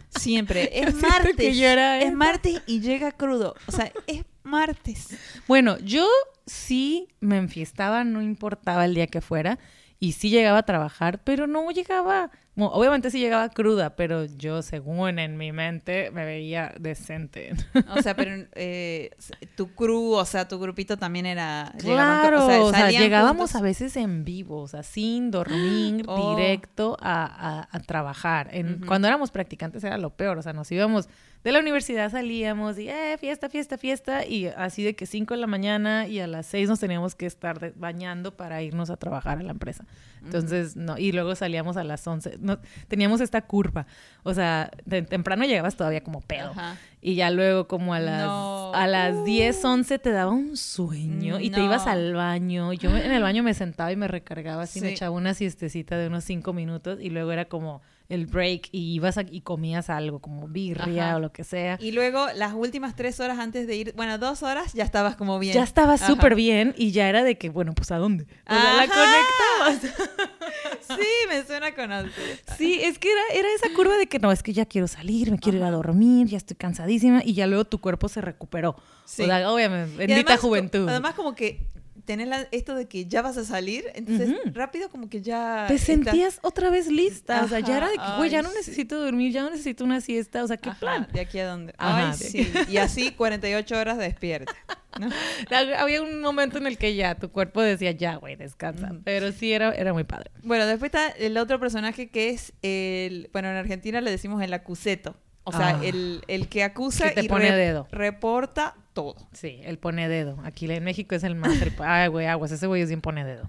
Siempre. Es martes. que es martes y llega crudo. O sea, es martes. Bueno, yo sí me enfiestaba, no importaba el día que fuera, y sí llegaba a trabajar, pero no llegaba, bueno, obviamente sí llegaba cruda, pero yo según en mi mente me veía decente. O sea, pero eh, tu crew, o sea, tu grupito también era... llegaban Claro, cru- o sea, llegábamos juntos. a veces en vivo, o sea, sin dormir, Oh. directo a, a- a trabajar. En-. Cuando éramos practicantes era lo peor, o sea, nos íbamos de la universidad, salíamos y, eh, fiesta, fiesta, fiesta, y así de que 5 de la mañana y a las 6 nos teníamos que estar bañando para irnos a trabajar a la empresa. Entonces, no, y luego salíamos a las 11, no, teníamos esta curva, o sea, de temprano llegabas todavía como pedo. Y ya luego como a las, No. a las Uh. 10, 11 te daba un sueño y te ibas al baño. Yo en el baño me sentaba y me recargaba así, me echaba una siestecita de unos 5 minutos y luego era como el break y ibas a- y comías algo como birria Ajá. o lo que sea. Y luego las últimas tres horas antes de ir, bueno, dos horas, ya estabas como bien. Ya estaba Ajá. súper bien y ya era de que, bueno, pues ¿a dónde? O sea, la conectabas. Sí, me suena con algo. Sí, es que era, era esa curva de que no, es que ya quiero salir, me quiero ir a dormir, ya estoy cansadísima y ya luego tu cuerpo se recuperó. Sí. O sea, obviamente, bendita además, juventud. Además, como que tenés la- esto de que ya vas a salir, entonces rápido como que ya... Te estás- sentías otra vez lista. O sea, ya era de que, güey, ya no sí. necesito dormir, ya no necesito una siesta. O sea, ¿qué Ajá, plan? ¿De aquí a dónde? Ajá, Ay, sí. Y así 48 horas despierta. ¿no? Había un momento en el que ya tu cuerpo decía, ya, güey, descansa. Pero sí, era, era muy padre. Bueno, después está el otro personaje que es el... Bueno, en Argentina le decimos el acuseto. O sea, Ah. el, el que acusa Que y pone re- dedo. reporta todo. Sí, el pone dedo. Aquí en México es el más. El, ay, güey, aguas, ese güey es bien pone dedo.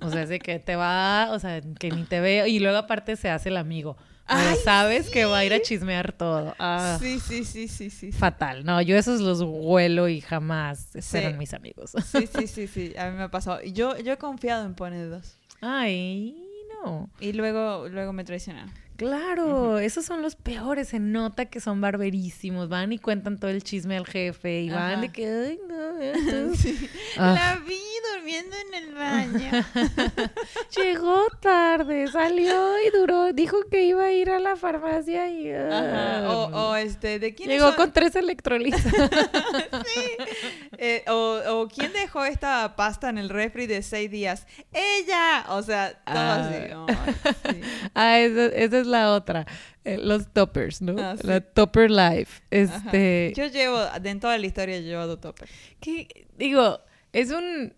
O sea, es de que te va, o sea, que ni te ve. Y luego aparte se hace el amigo. Ay, sabes que va a ir a chismear todo. Ah, Sí, sí, sí, sí, Fatal. No, yo esos los huelo y jamás Sí. serán mis amigos. sí, sí, sí, sí. A mí me ha pasado. Yo, yo he confiado en Pone dedos. Ay, no. Y luego, luego me traicionaron. Claro, esos son los peores. Se nota que son barberísimos. Van y cuentan todo el chisme al jefe. Y van Ajá. de que, ay, no, esto". Sí. Ah. La vi durmiendo en el baño. Llegó tarde, salió y duró. Dijo que iba a ir a la farmacia y. Ajá. ah, O, o este, ¿de quién Llegó con tres electrolitos. Eh, o, o quién dejó esta pasta en el refri de seis días? ¡Ella! O sea, todo Ah. así. Ay, sí. ah, esa, esa es la otra. Eh, los toppers, ¿no? Ah, sí. La topper life. Ajá. Este. Yo llevo, de en toda la historia, yo llevo topper. que digo, es un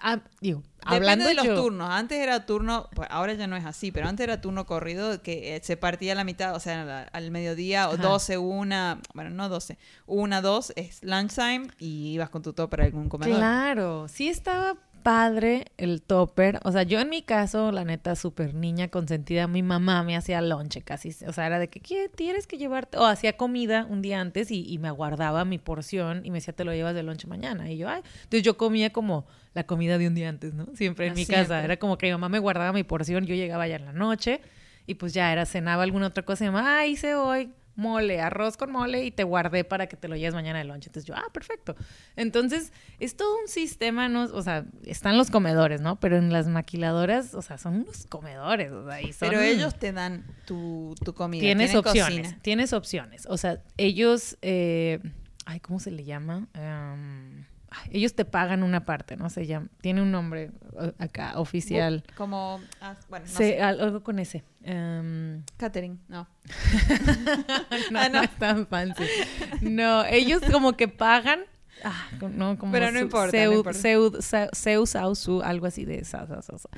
ah, digo, Depende hablando de los yo- turnos. Antes era turno, pues ahora ya no es así, pero antes era turno corrido que eh, se partía a la mitad, o sea, al mediodía, o Ajá. 12, una, bueno, no 12, una, dos es lunchtime y ibas con tu topper a algún comedor. Claro, sí estaba padre el topper. O sea, yo en mi caso, la neta, súper niña consentida, mi mamá me hacía lonche casi. O sea, era de que, ¿qué tienes que llevarte? O hacía comida un día antes y, y me aguardaba mi porción y me decía, te lo llevas de lonche mañana. Y yo, ay. Entonces yo comía como la comida de un día antes, ¿no? Siempre en Ah, mi siempre. casa. Era como que mi mamá me guardaba mi porción, yo llegaba ya en la noche y pues ya era, cenaba alguna otra cosa y mi mamá, ah, hice hoy mole, arroz con mole y te guardé para que te lo lleves mañana de lunch. Entonces yo, ah, perfecto. Entonces, es todo un sistema, ¿no? O sea, están los comedores, ¿no? Pero en las maquiladoras, o sea, son unos comedores, o sea, y son- Pero ellos te dan tu, tu comida. Tienes tienen opciones, cocina. tienes opciones. O sea, ellos, eh, ay, ¿cómo se le llama? Em, ellos te pagan una parte, ¿no? Se llama, tiene un nombre acá, oficial. Como, ah, bueno, no Se- sé. al- algo con ese. Em, Catering, no. no, Ah, no. no es tan fancy. No, ellos como que pagan. Ah, no, como Pero no su- importa, seu- no importa. seu- seu- seu, sau, su, algo así de esa, esa, esa, esa.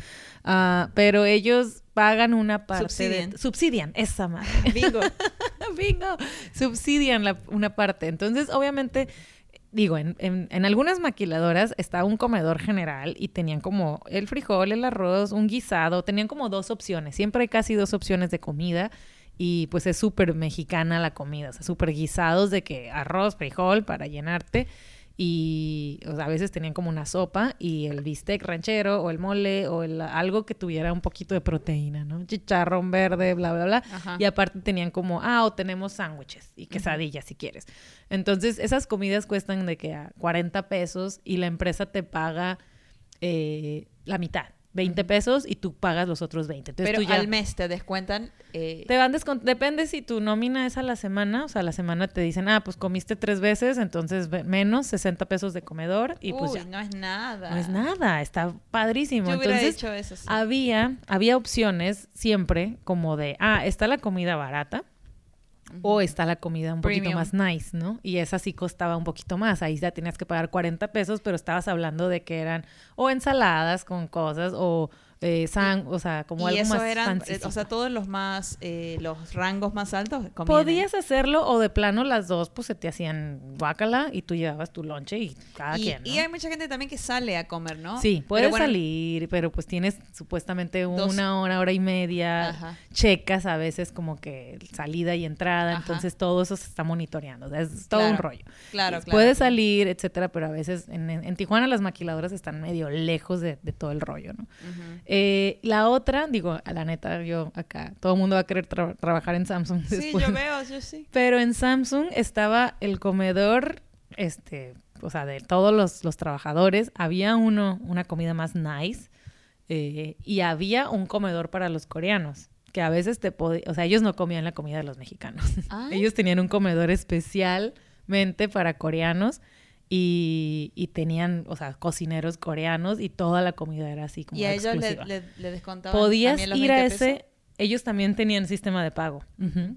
Ah, pero ellos pagan una parte Subsidian. de subsidian esa madre Bingo. bingo subsidian la- una parte entonces obviamente digo en, en- en algunas maquiladoras estaba un comedor general y tenían como el frijol el arroz un guisado tenían como dos opciones. Siempre hay casi dos opciones de comida y pues es súper mexicana la comida. O sea súper guisados de que arroz frijol para llenarte y o sea, a veces tenían como una sopa y el bistec ranchero o el mole o el, algo que tuviera un poquito de proteína, ¿no? Chicharrón verde, bla, bla, bla. Ajá. Y aparte tenían como, ah, o tenemos sándwiches y quesadillas si quieres. Entonces, esas comidas cuestan de que a 40 pesos y la empresa te paga eh, la mitad, 20 pesos y tú pagas los otros 20. Entonces, Pero tú ya al mes te descuentan. eh, te van descont- depende si tu nómina es a la semana, o sea, a la semana te dicen, ah, pues comiste tres veces, entonces menos 60 pesos de comedor y pues uy, ya. no es nada. No es nada, está padrísimo. Yo entonces, hecho eso. sí. había, había opciones siempre como de, ah, está la comida barata o está la comida un poquito más nice, ¿no? Y esa sí costaba un poquito más. Ahí ya tenías que pagar 40 pesos, pero estabas hablando de que eran o ensaladas con cosas o eh, san, o sea, como y algo eso más eran, eh, o sea, todos los más, eh, los rangos más altos comían ahí. Podías hacerlo o de plano las dos pues se te hacían guácala y tú llevabas tu lonche y cada y, quien, ¿no? y hay mucha gente también que sale a comer, ¿no? Sí, puedes bueno, salir, pero pues tienes supuestamente Dos. una hora, hora y media, Ajá. checas a veces como que salida y entrada, Ajá. entonces todo eso se está monitoreando, o sea, es todo un rollo. Claro, claro. Puedes salir, etcétera, pero a veces en, Tijuana las maquiladoras están medio lejos de, de todo el rollo, ¿no? Ujú. Eh, la otra, digo, a la neta, yo acá, todo el mundo va a querer tra- trabajar en Samsung Sí, yo veo, yo sí. Pero en Samsung estaba el comedor, este, o sea, de todos los, los trabajadores. Había uno, una comida más nice. eh, y había un comedor para los coreanos. Que a veces te podía, o sea, ellos no comían la comida de los mexicanos. Ah. Ellos tenían un comedor especialmente para coreanos. Y, y tenían, o sea, cocineros coreanos y toda la comida era así como Y a ellos le, le, le descontaban podías también los ir a 20 ese pesos. ellos también tenían sistema de pago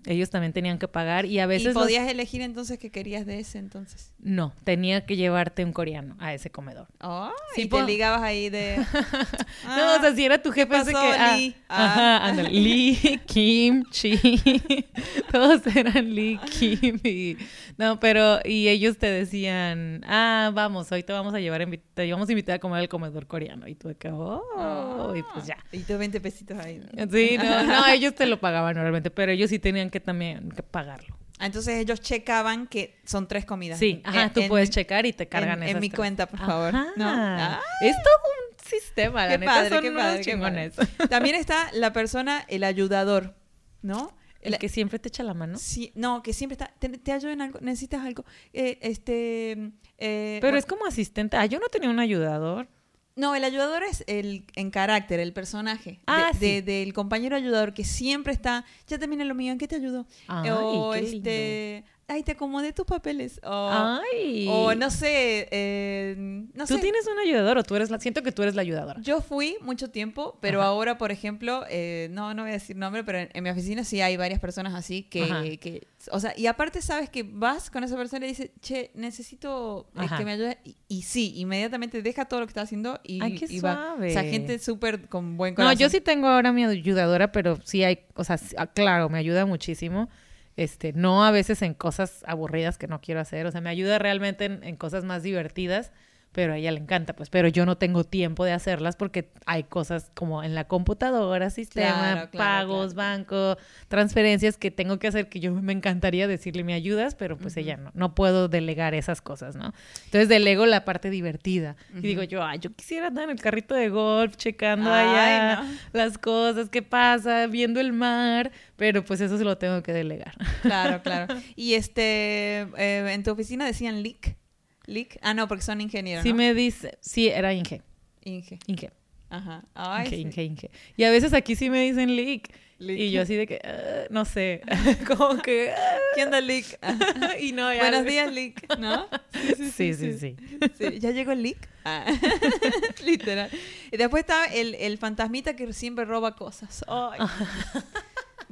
ellos también tenían que pagar y a veces Y los- podías elegir entonces qué querías de ese entonces. no tenía que llevarte un coreano a ese comedor Oh, Sí, y po- te ligabas ahí de... no o sea si era tu jefe ese que ah? Ajá, Ah. ándale, Lee Kim Chi todos eran Lee Kim y no pero y ellos te decían ah vamos hoy te vamos a llevar te vamos a invitar a comer al comedor coreano y tú que oh y pues ya Y tus 20 pesitos ahí. Sí, no, no, ellos te lo pagaban normalmente, pero ellos sí tenían que también que pagarlo. Entonces ellos checaban que son tres comidas. Sí, ajá, En- tú en- puedes checar y te cargan en- en mi tres. cuenta, por favor. Ajá. ¿No? Ah. Es todo un sistema, la Qué neta, padre, son qué padre, qué chingones. También está la persona, el ayudador, ¿no? El que siempre te echa la mano. Sí, no, que siempre está, te, te ayuda en algo, necesitas algo, eh, este, eh, Pero bueno, es como asistente. Ah, yo no tenía un ayudador. No, el ayudador es el en carácter, el personaje de- Ah, de- sí. del compañero ayudador que siempre está, ya terminé lo mío, ¿en qué te ayudo? Ay, o qué este, ay, te acomodé tus papeles. O, Ay. o no sé, eh, no Tú sé. tienes un ayudador o tú eres la... Siento que tú eres la ayudadora. Yo fui mucho tiempo, pero Ajá. ahora, por ejemplo, eh, no, no voy a decir nombre, pero en, en mi oficina sí hay varias personas así que, que, o sea, y aparte sabes que vas con esa persona y dices, che, necesito eh, Ajá. que me ayude, y, y sí, inmediatamente deja todo lo que está haciendo y, Ay, qué y va. O sea, gente súper con buen No, corazón. yo sí tengo ahora mi ayudadora, pero sí hay, o sea, ah, claro, me ayuda muchísimo. Este, no a veces en cosas aburridas que no quiero hacer, o sea, me ayuda realmente en, en cosas más divertidas, pero a ella le encanta, pues, pero yo no tengo tiempo de hacerlas porque hay cosas como en la computadora, sistema, Claro, claro, pagos, claro. banco, transferencias que tengo que hacer que yo me encantaría decirle me ayudas, pero pues ella no, no puedo delegar esas cosas, ¿no? Entonces delego la parte divertida y digo yo, ay, yo quisiera andar en el carrito de golf checando Ay, allá no. las cosas, qué pasa, viendo el mar, pero pues eso se lo tengo que delegar. Claro, claro. Y este, eh, en tu oficina decían leak. Leak. Ah, no, porque son ingenieros. Sí ¿no? me dice, sí, era Inge, Inge. Inge, Ajá. Ay, Inge, sí. Inge, Inge. Y a veces aquí sí me dicen leak. Leak. Y yo así de que, ah, no sé, como que... ah, ¿Qué onda, leak? y no, ya- Buenos días, leak, ¿no? Sí, sí, sí. Sí, ¿Ya llegó el leak? Ah. Literal. Y después está el, el fantasmita que siempre roba cosas. Ay.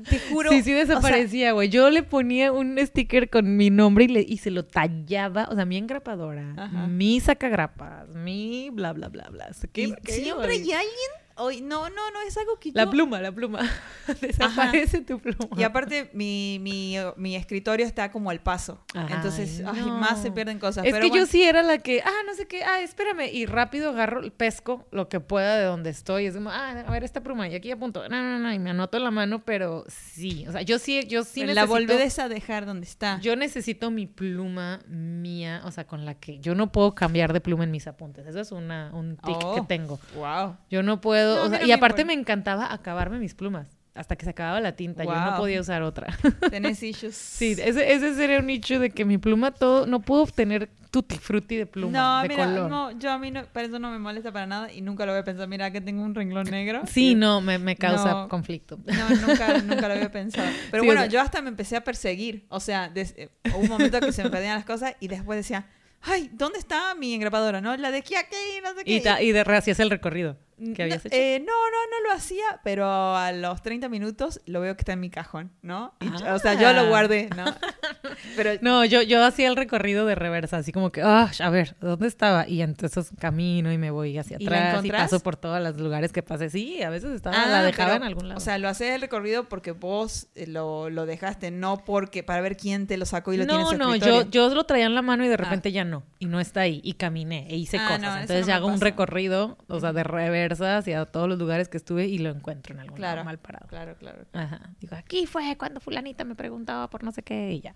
Te juro. Sí, sí o sea, desaparecía, güey. Yo le ponía un sticker con mi nombre y, le, y se lo tallaba. O sea, mi engrapadora, Ajá. mi sacagrapas, mi bla, bla, bla, bla. ¿Qué- y qué, siempre hay alguien. Hoy, no, no, no, es algo que La yo- pluma, la pluma. Desaparece tu pluma. Y aparte, mi, mi, mi escritorio está como al paso. Ay, Entonces, ay, más se pierden cosas. Es pero que bueno. yo sí era la que, ah, no sé qué, ah, espérame, y rápido agarro, el pesco lo que pueda de donde estoy. Es como, ah, a ver, esta pluma, y aquí apunto, no, no, no, y me anoto en la mano, pero sí, o sea, yo sí, yo sí Pero la necesito- volvés a dejar donde está. Yo necesito mi pluma mía, o sea, con la que yo no puedo cambiar de pluma en mis apuntes. Eso es una, un tic Oh. que tengo. wow. Yo no puedo, No, o sea, y aparte me encantaba acabarme mis plumas. Hasta que se acababa la tinta, yo no Wow. podía usar otra. Tenés issues. Sí, ese, ese sería un nicho de que mi pluma todo, no puedo obtener tutti frutti de pluma, no, de mira, color. no, yo a mí no, para eso no me molesta para nada y nunca lo voy a pensar. Mira que tengo un renglón negro. Sí, Y- no, me, me causa No. conflicto. No, nunca, nunca lo había pensado. Pero Sí, bueno, o sea- yo hasta me empecé a perseguir. O sea, des- eh, hubo un momento que se me perdían las cosas y después decía, ay, ¿dónde está mi engrapadora? ¿No? La de aquí no sé qué. Y, ta- y de hacías el recorrido que habías no, hecho. eh, no, no, no lo hacía, pero a los 30 minutos lo veo que está en mi cajón, ¿no? Y O sea, yo lo Ah. guardé, ¿no? Pero No, yo, yo hacía el recorrido de reversa, así como que, ah, a ver, ¿dónde estaba? Y entonces camino y me voy hacia ¿Y atrás y, encontrás? paso por todos los lugares que pasé. Sí, a veces estaba, Ah, la dejaba pero, en algún lado. O sea, lo haces el recorrido porque vos eh, lo, lo dejaste, no porque para ver quién te lo sacó y lo tiene en no, no, yo, yo lo traía en la mano y de repente ya no. Y no está ahí. Y caminé e hice Ah, cosas. no, Entonces no ya hago un recorrido, o sea, de reversa hacia todos los lugares que estuve y lo encuentro en algún Claro. lado mal parado. Claro, claro. Ajá. Digo, aquí fue cuando fulanita me preguntaba por no sé qué y ya.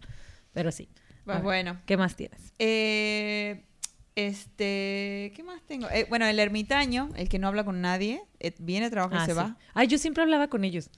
Pero sí. Pues A ver, bueno. ¿Qué más tienes? Eh, este, ¿qué más tengo? Eh, bueno, el ermitaño, el que no habla con nadie, eh, viene, trabaja y Ah, se sí. va. Ay, yo siempre hablaba con ellos.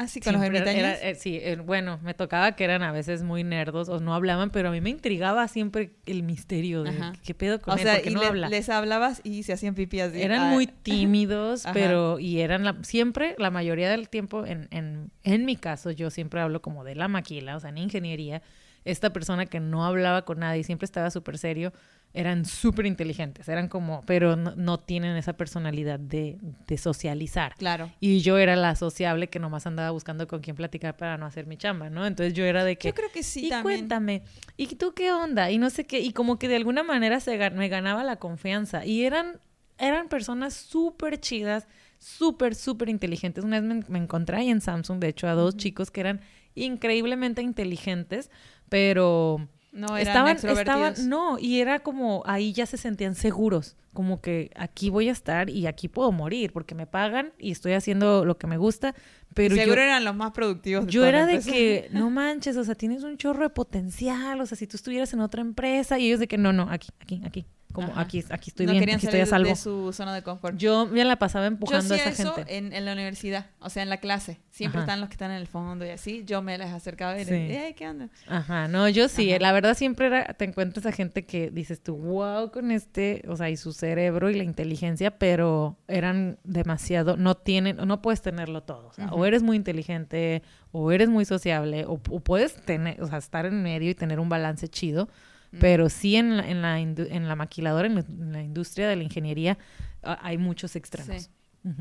Ah, sí, con los ermitaños. era- eh, sí, eh, bueno, me tocaba que eran a veces muy nerdos o no hablaban, pero a mí me intrigaba siempre el misterio de Ajá. qué pedo con o él, sea, y no le- habla. les hablabas y se hacían pipí así. Eran Ah, muy tímidos, pero y eran la- siempre, la mayoría del tiempo, en, en, en mi caso, yo siempre hablo como de la maquila, o sea, en ingeniería, esta persona que no hablaba con nadie, siempre estaba súper serio, eran súper inteligentes, eran como, pero no, no tienen esa personalidad de, de socializar. Claro. Y yo era la sociable que nomás andaba buscando con quién platicar para no hacer mi chamba, ¿no? Entonces yo era de que... Yo creo que sí y también. cuéntame, ¿y tú qué onda? Y no sé qué, y como que de alguna manera se me ganaba la confianza. Y eran, eran personas súper chidas, súper, súper inteligentes. Una vez me, me encontré ahí en Samsung, de hecho, a dos chicos que eran increíblemente inteligentes, pero No eran estaban, extrovertidos. estaban, no, y era como ahí ya se sentían seguros, como que aquí voy a estar y aquí puedo morir porque me pagan y estoy haciendo lo que me gusta, pero yo Seguro eran los más productivos. De yo era de que, no manches, o sea, tienes un chorro de potencial, o sea, si tú estuvieras en otra empresa, y ellos de que, no, no, aquí, aquí, aquí, como Ajá. aquí, aquí estoy no bien, aquí estoy a salvo. de su zona de confort. Yo me la pasaba Yo empujando hacía a esa eso gente. en, en la universidad, o sea, en la clase. Siempre Ajá. están los que están en el fondo y así. Yo me les acercaba y les Sí. decía, "Ey, ¿qué onda? Ajá, no, yo sí, Ajá. la verdad siempre era, te encuentras a gente que dices tú, wow, con este, o sea, y su cerebro y la inteligencia, pero eran demasiado, no tienen, no puedes tenerlo todo, o sea, o eres muy inteligente, o eres muy sociable, o, o puedes tener, o sea, estar en medio y tener un balance chido, Mm. pero sí en la, en la, en la maquiladora, en la, en la industria de la ingeniería, ah, hay muchos extremos. Sí.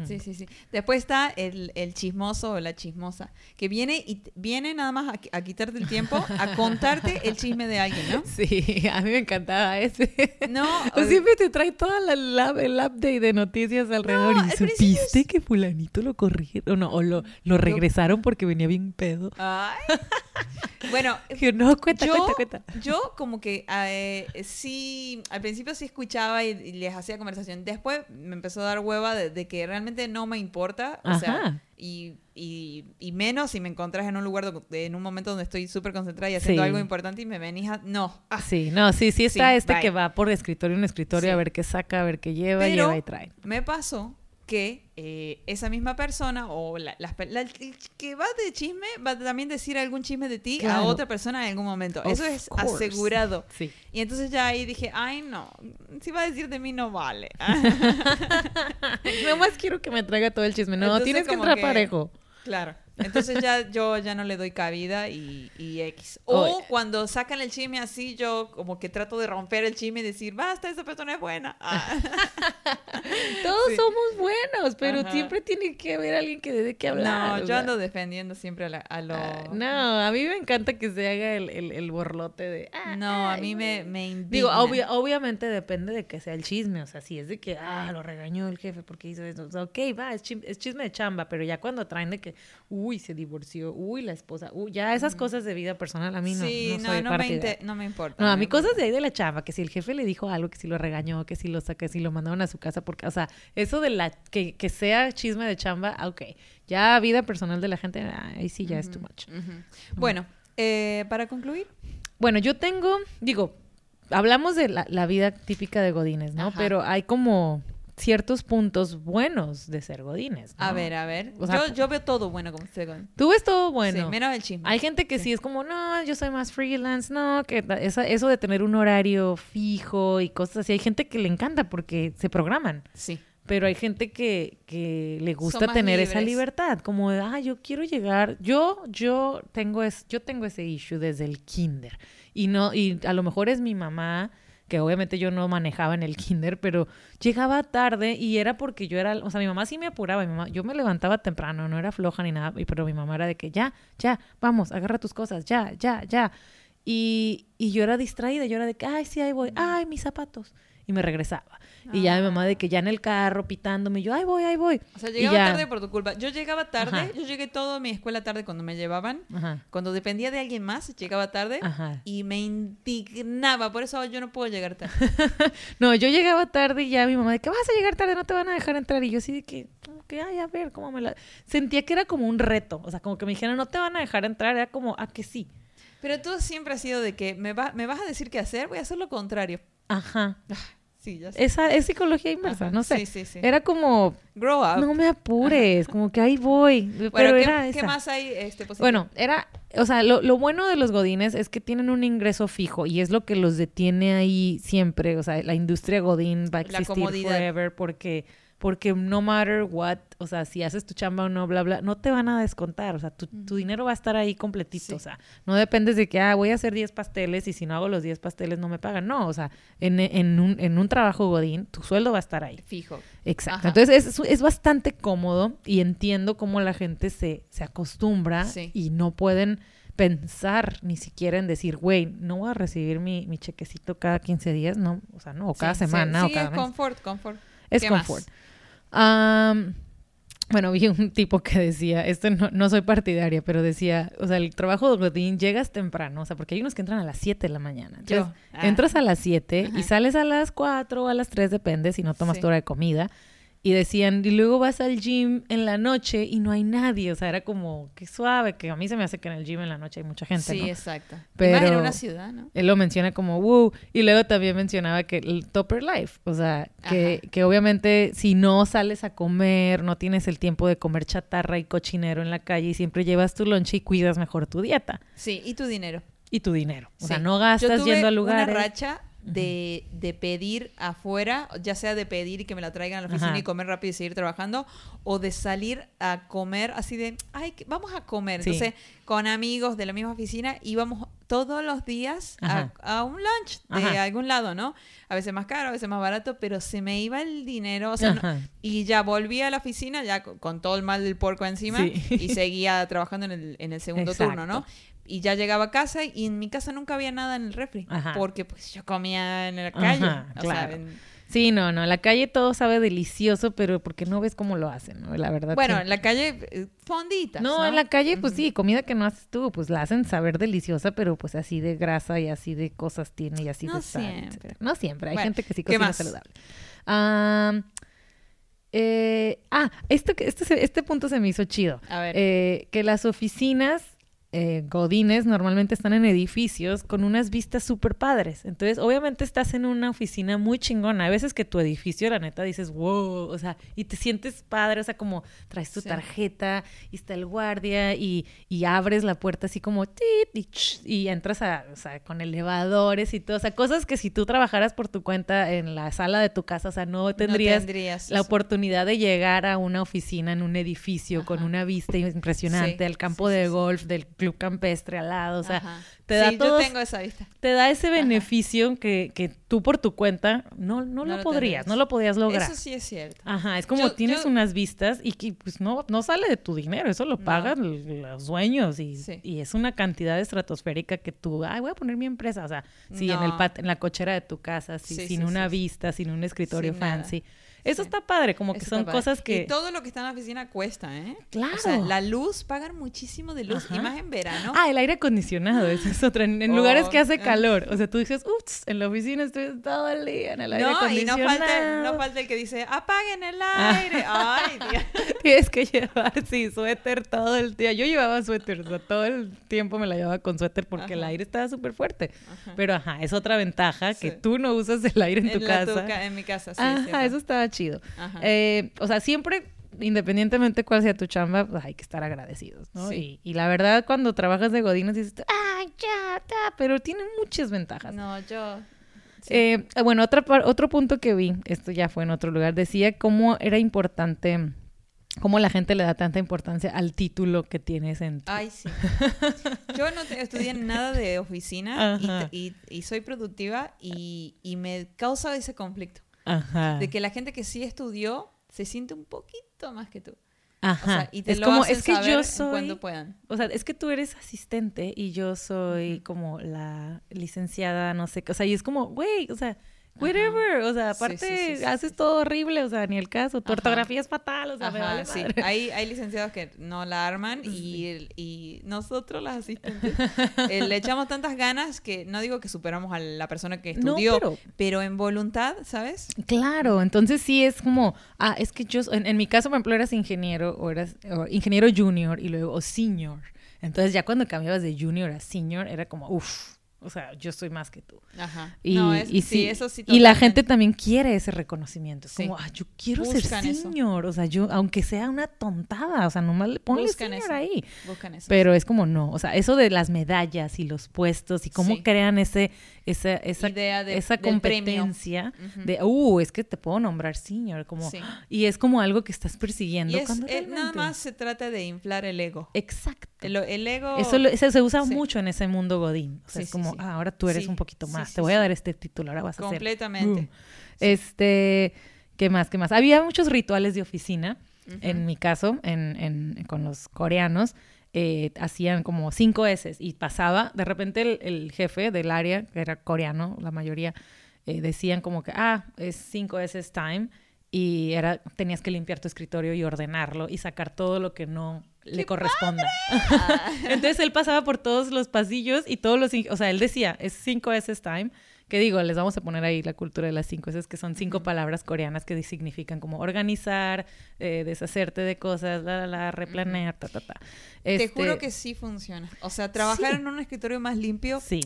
Sí, sí, sí. Después está el, el chismoso o la chismosa, que viene y viene nada más a, a quitarte el tiempo, a contarte el chisme de alguien, ¿no? Sí, a mí me encantaba ese. No, O siempre te trae toda la, la- el update de noticias alrededor. No, ¿Y supiste que fulanito lo corrieron? No, o lo, lo regresaron porque venía bien pedo. Ay. Bueno, Yo, no, cuenta, yo, cuenta, cuenta. yo como que eh, sí, al principio sí escuchaba y, y les hacía conversación. Después me empezó a dar hueva de, de que realmente no me importa. O sea, y, y, y menos si me encontrás en un lugar, do- en un momento donde estoy súper concentrada y haciendo Sí. algo importante y me venís a... No. Ah, Sí, no, sí, sí está Sí, este bye. que va por escritorio en escritorio Sí. a ver qué saca, a ver qué lleva, Pero- lleva y trae. Me pasó que eh, esa misma persona o la, las la- que va de chisme va a también decir algún chisme de ti a otra persona en algún momento. Of Eso es course. asegurado. Sí. Y entonces ya ahí dije, ay no, si va a decir de mí no vale. Nomás quiero que me traiga todo el chisme. No, Entonces, tienes que entrar que- parejo. claro. Entonces ya yo ya no le doy cabida y, y X. O cuando sacan el chisme así, yo como que trato de romper el chisme y decir, basta, esa persona es buena. Ah. Todos Sí. somos buenos, pero Ajá. siempre tiene que haber alguien que dé de qué hablar. No, yo ando defendiendo siempre a, la- a lo... Ah, no, a mí me encanta que se haga el, el, el borlote de... ah, No, a mí me, me indigna. Digo, obvia- obviamente depende de que sea el chisme, o sea, si es de que, ah, lo regañó el jefe porque hizo eso, o sea, ok, va, es, chim- es chisme de chamba, pero ya cuando traen de que, uy, se divorció, uy, la esposa, uy, ya esas cosas de vida personal a mí no, sí, no no, soy no, me, partidaria. inte- no me importa. No, a me mí importa. cosas de ahí de la chamba, que si el jefe le dijo algo, que si lo regañó, que si lo saca, que si lo mandaron a su casa, porque, o sea, eso de la, que, que sea chisme de chamba, ah, ok. Ya vida personal de la gente, ah, ahí sí ya es too much. Bueno, eh, para concluir, Bueno, yo tengo, digo, hablamos de la, la vida típica de Godines, ¿no? Ajá. Pero hay como ciertos puntos buenos de ser Godines. ¿no? a ver, a ver. O sea, yo, yo veo todo bueno como usted. con- Tú ves todo bueno. Sí, menos el chisme. Hay gente que sí. Sí. es como, no, yo soy más freelance, no, que esa- eso de tener un horario fijo y cosas así. Hay gente que le encanta porque se programan. Sí. Pero hay gente que, que le gusta tener esa libertad, como de, ah, yo quiero llegar, yo, yo tengo es, yo tengo ese issue desde el kinder. Y no, y a lo mejor es mi mamá, que obviamente yo no manejaba en el kinder, pero llegaba tarde y era porque yo era, o sea, mi mamá sí me apuraba, mi mamá, yo me levantaba temprano, no era floja ni nada, pero mi mamá era de que ya, ya, vamos, agarra tus cosas, ya, ya, ya. Y, y yo era distraída, yo era de que, ay, sí, ahí voy, ay, mis zapatos. Y me regresaba. Y ya mi mamá de que ya en el carro pitándome, yo, ahí voy, ahí voy. O sea, llegaba ya. tarde por tu culpa. Yo llegaba tarde, Ajá. yo llegué todo a mi escuela tarde cuando me llevaban. Ajá, Cuando dependía de alguien más, llegaba tarde. ajá. Y me indignaba. Por eso yo no puedo llegar tarde. No, yo llegaba tarde y ya mi mamá de que vas a llegar tarde, no te van a dejar entrar. Y yo así de que, que ay, a ver, cómo me la... Sentía que era como un reto. O sea, como que me dijeron, no te van a dejar entrar. Era como, a que sí. Pero tú siempre has sido de que me, va, me vas a decir qué hacer, voy a hacer lo contrario. Ajá. Sí, ya sé. Esa es psicología inversa, Ajá, no sé. Sí, sí, sí. Era como, Grow up. no me apures, como que ahí voy. bueno, Pero ¿qué, era qué más hay este, positivo? Bueno, era, o sea, lo, lo bueno de los godines es que tienen un ingreso fijo y es lo que los detiene ahí siempre. O sea, la industria godín va a existir forever porque, porque no matter what, o sea, si haces tu chamba o no, bla, bla, no te van a descontar. O sea, tu, tu dinero va a estar ahí completito. Sí. O sea, no dependes de que, ah, voy a hacer 10 pasteles y si no hago los 10 pasteles no me pagan. No, o sea, en, en, un, en un trabajo godín, tu sueldo va a estar ahí. Fijo. Exacto. Ajá. Entonces es, es bastante cómodo y entiendo cómo la gente se, se acostumbra Sí. y no pueden pensar ni siquiera en decir, güey, no voy a recibir mi, mi chequecito cada 15 días, no, o sea, no, o cada Sí, sí, semana Sí, o cada mes. confort, confort. Es ¿Qué más? confort. Am, bueno, vi un tipo que decía, esto no, no soy partidaria, pero decía, o sea, el trabajo de Godín llegas temprano, o sea, porque hay unos que entran a las 7 de la mañana. Entonces, Yo. Ah. entras a las 7 Ajá. y sales a las 4 o a las 3, depende si no tomas Sí. tu hora de comida. Y decían, y luego vas al gym en la noche y no hay nadie, o sea, era como, qué suave, que a mí se me hace que en el gym en la noche hay mucha gente, Sí, ¿no? exacto. Pero- Más en una ciudad, ¿no? Él lo menciona como wow. Y luego también mencionaba que el topper life. O sea, que, que obviamente si no sales a comer, no tienes el tiempo de comer chatarra y cochinero en la calle y siempre llevas tu lonche y cuidas mejor tu dieta Sí, y tu dinero. y tu dinero. O sea, no Yo gastas tuve yendo a lugares. una racha de, de pedir afuera, ya sea de pedir y que me la traigan a la oficina Ajá. y comer rápido y seguir trabajando, o de salir a comer así de, ay, vamos a comer. Sí. Entonces, con amigos de la misma oficina íbamos todos los días a, un lunch de Ajá. algún lado, ¿no? A veces más caro, a veces más barato, pero se me iba el dinero, o sea, no- y ya volví a la oficina ya con, con todo el mal del porco encima Sí. y seguía trabajando en el, en el segundo Exacto. turno, ¿no? Y ya llegaba a casa y en mi casa nunca había nada en el refri. Ajá. Porque pues yo comía en la calle. Ajá, o claro. sea, en- Sí, no, no. En la calle todo sabe delicioso, pero porque no ves cómo lo hacen, ¿no? La verdad. bueno, sí. en la calle eh, fonditas. No, No, en la calle, pues sí, comida que no haces tú, pues la hacen saber deliciosa, pero pues así de grasa y así de cosas tiene y así No de sal, siempre. etcétera. No siempre, hay Bueno, gente que sí ¿qué cocina saludable. Ah, eh, ah, esto, este, este punto se me hizo chido. A ver. Eh, que las oficinas eh, godines normalmente están en edificios con unas vistas súper padres. Entonces, obviamente estás en una oficina muy chingona. A veces que tu edificio, la neta, dices, wow, o sea, y te sientes padre, o sea, como traes tu Sí. tarjeta y está el guardia y, y abres la puerta así como, tit, y, ch, y entras a, o sea, con elevadores y todo. O sea, cosas que si tú trabajaras por tu cuenta en la sala de tu casa, o sea, no no tendrías la oportunidad de llegar a una oficina en un edificio con una vista impresionante Sí, al campo sí, de golf del club campestre al lado, o sea. Te da todos- yo tengo esa vista. te da ese beneficio que, que tú por tu cuenta no, no, No lo lo podrías, no lo podías lograr. Eso sí es cierto. Ajá, es como Yo- tienes yo- unas vistas y que pues no, no sale de tu dinero, eso lo pagan los dueños y, Sí. y es una cantidad estratosférica que tú, ay, voy a poner mi empresa, o sea, sí, en el pat- en la cochera de tu casa, sí, sin una vista, sin un escritorio Sin nada. fancy. Eso Sí. está padre, como que Eso son cosas que... Y todo lo que está en la oficina cuesta, ¿eh? Claro. O sea, la luz, pagan muchísimo de luz. Y más en verano. Ah, el aire acondicionado, esa es otra. En, en Oh, lugares que hace ah. calor. O sea, tú dices, ups, en la oficina estoy todo el día en el aire no, y no acondicionado. falta, no falta el que dice, apaguen el Ah. aire. Ay, Dios. Tienes que llevar, sí, suéter todo el día. Yo llevaba suéter, o sea, todo el tiempo me la llevaba con suéter porque el aire estaba súper fuerte. Ajá. Pero ajá, es otra ventaja que Sí. tú no usas el aire en tu la casa. tuca- en mi casa, sí. Ajá, eso estaba chido. Ajá. Eh, o sea, siempre, independientemente cuál sea tu chamba, pues hay que estar agradecidos, ¿no? Sí. Y, y la verdad, cuando trabajas de godines dices, ay, ya, ta", pero tiene muchas ventajas. No, yo... sí. Eh, bueno, otra, otro punto que vi, esto ya fue en otro lugar, decía cómo era importante, cómo la gente le da tanta importancia al título que tienes en... tu- Ay, sí. Yo no te- estudié nada de oficina y, y- y soy productiva y, y me causa ese conflicto. Ajá. De que la gente que sí estudió se siente un poquito más que tú. Ajá. O sea, y te es lo como, hacen es que saber yo soy... cuando puedan. O sea, es que tú eres asistente y yo soy como la licenciada, no sé qué. O sea, y es como, güey, o sea, whatever. O sea, aparte sí, sí, sí, haces todo horrible, o sea, ni el caso. Tu Ajá. ortografía es fatal, o sea, me vale sí. madre. Hay, hay licenciados que no la arman y, y nosotros las asistentes eh, le echamos tantas ganas que no digo que superamos a la persona que No, estudió, pero- pero... en voluntad, ¿sabes? Claro, entonces sí es como, ah, es que yo, en, en mi caso, por ejemplo, eras ingeniero o eras o ingeniero junior y luego o senior. Entonces ya cuando cambiabas de junior a senior era como, uff, o sea, yo soy más que tú. Ajá. Y, no, es, y sí, eso sí. y la gente también quiere ese reconocimiento. Es Sí. como, ah, yo quiero Buscan ser eso. senior. O sea, yo, aunque sea una tontada, o sea, nomás le ponle Buscan senior eso. ahí. Buscan eso. Pero es como no, o sea, eso de las medallas y los puestos y cómo crean ese, esa, esa, Idea de- esa competencia de, uh, es que te puedo nombrar senior, como, Sí. y es como algo que estás Y persiguiendo es, cuando eh, nada realmente- más se trata de inflar el ego. Exacto. El, el ego... Eso, lo- eso se usa Sí. mucho en ese mundo godín. O sea, Sí, es como, ah, ahora tú eres un poquito más. te voy a dar este título, ahora vas a ser. Completamente. Este, ¿qué más? ¿Qué más? Había muchos rituales de oficina. En mi caso, en, en- con los coreanos, eh, hacían como cinco S y pasaba, de repente el, el jefe del área, que era coreano, la mayoría, eh, decían como que, ah, es cinco S time y era, tenías que limpiar tu escritorio y ordenarlo y sacar todo lo que no le corresponda. Entonces él pasaba por todos los pasillos y todos los, o sea, él decía, es 5 S time, Que digo, les vamos a poner ahí la cultura de las cinco esas que son cinco palabras coreanas que significan como organizar, eh, deshacerte de cosas, la, la, la replanear, ta, ta, ta. Te juro Este, que sí funciona. O sea, trabajar Sí. en un escritorio más limpio. Sí.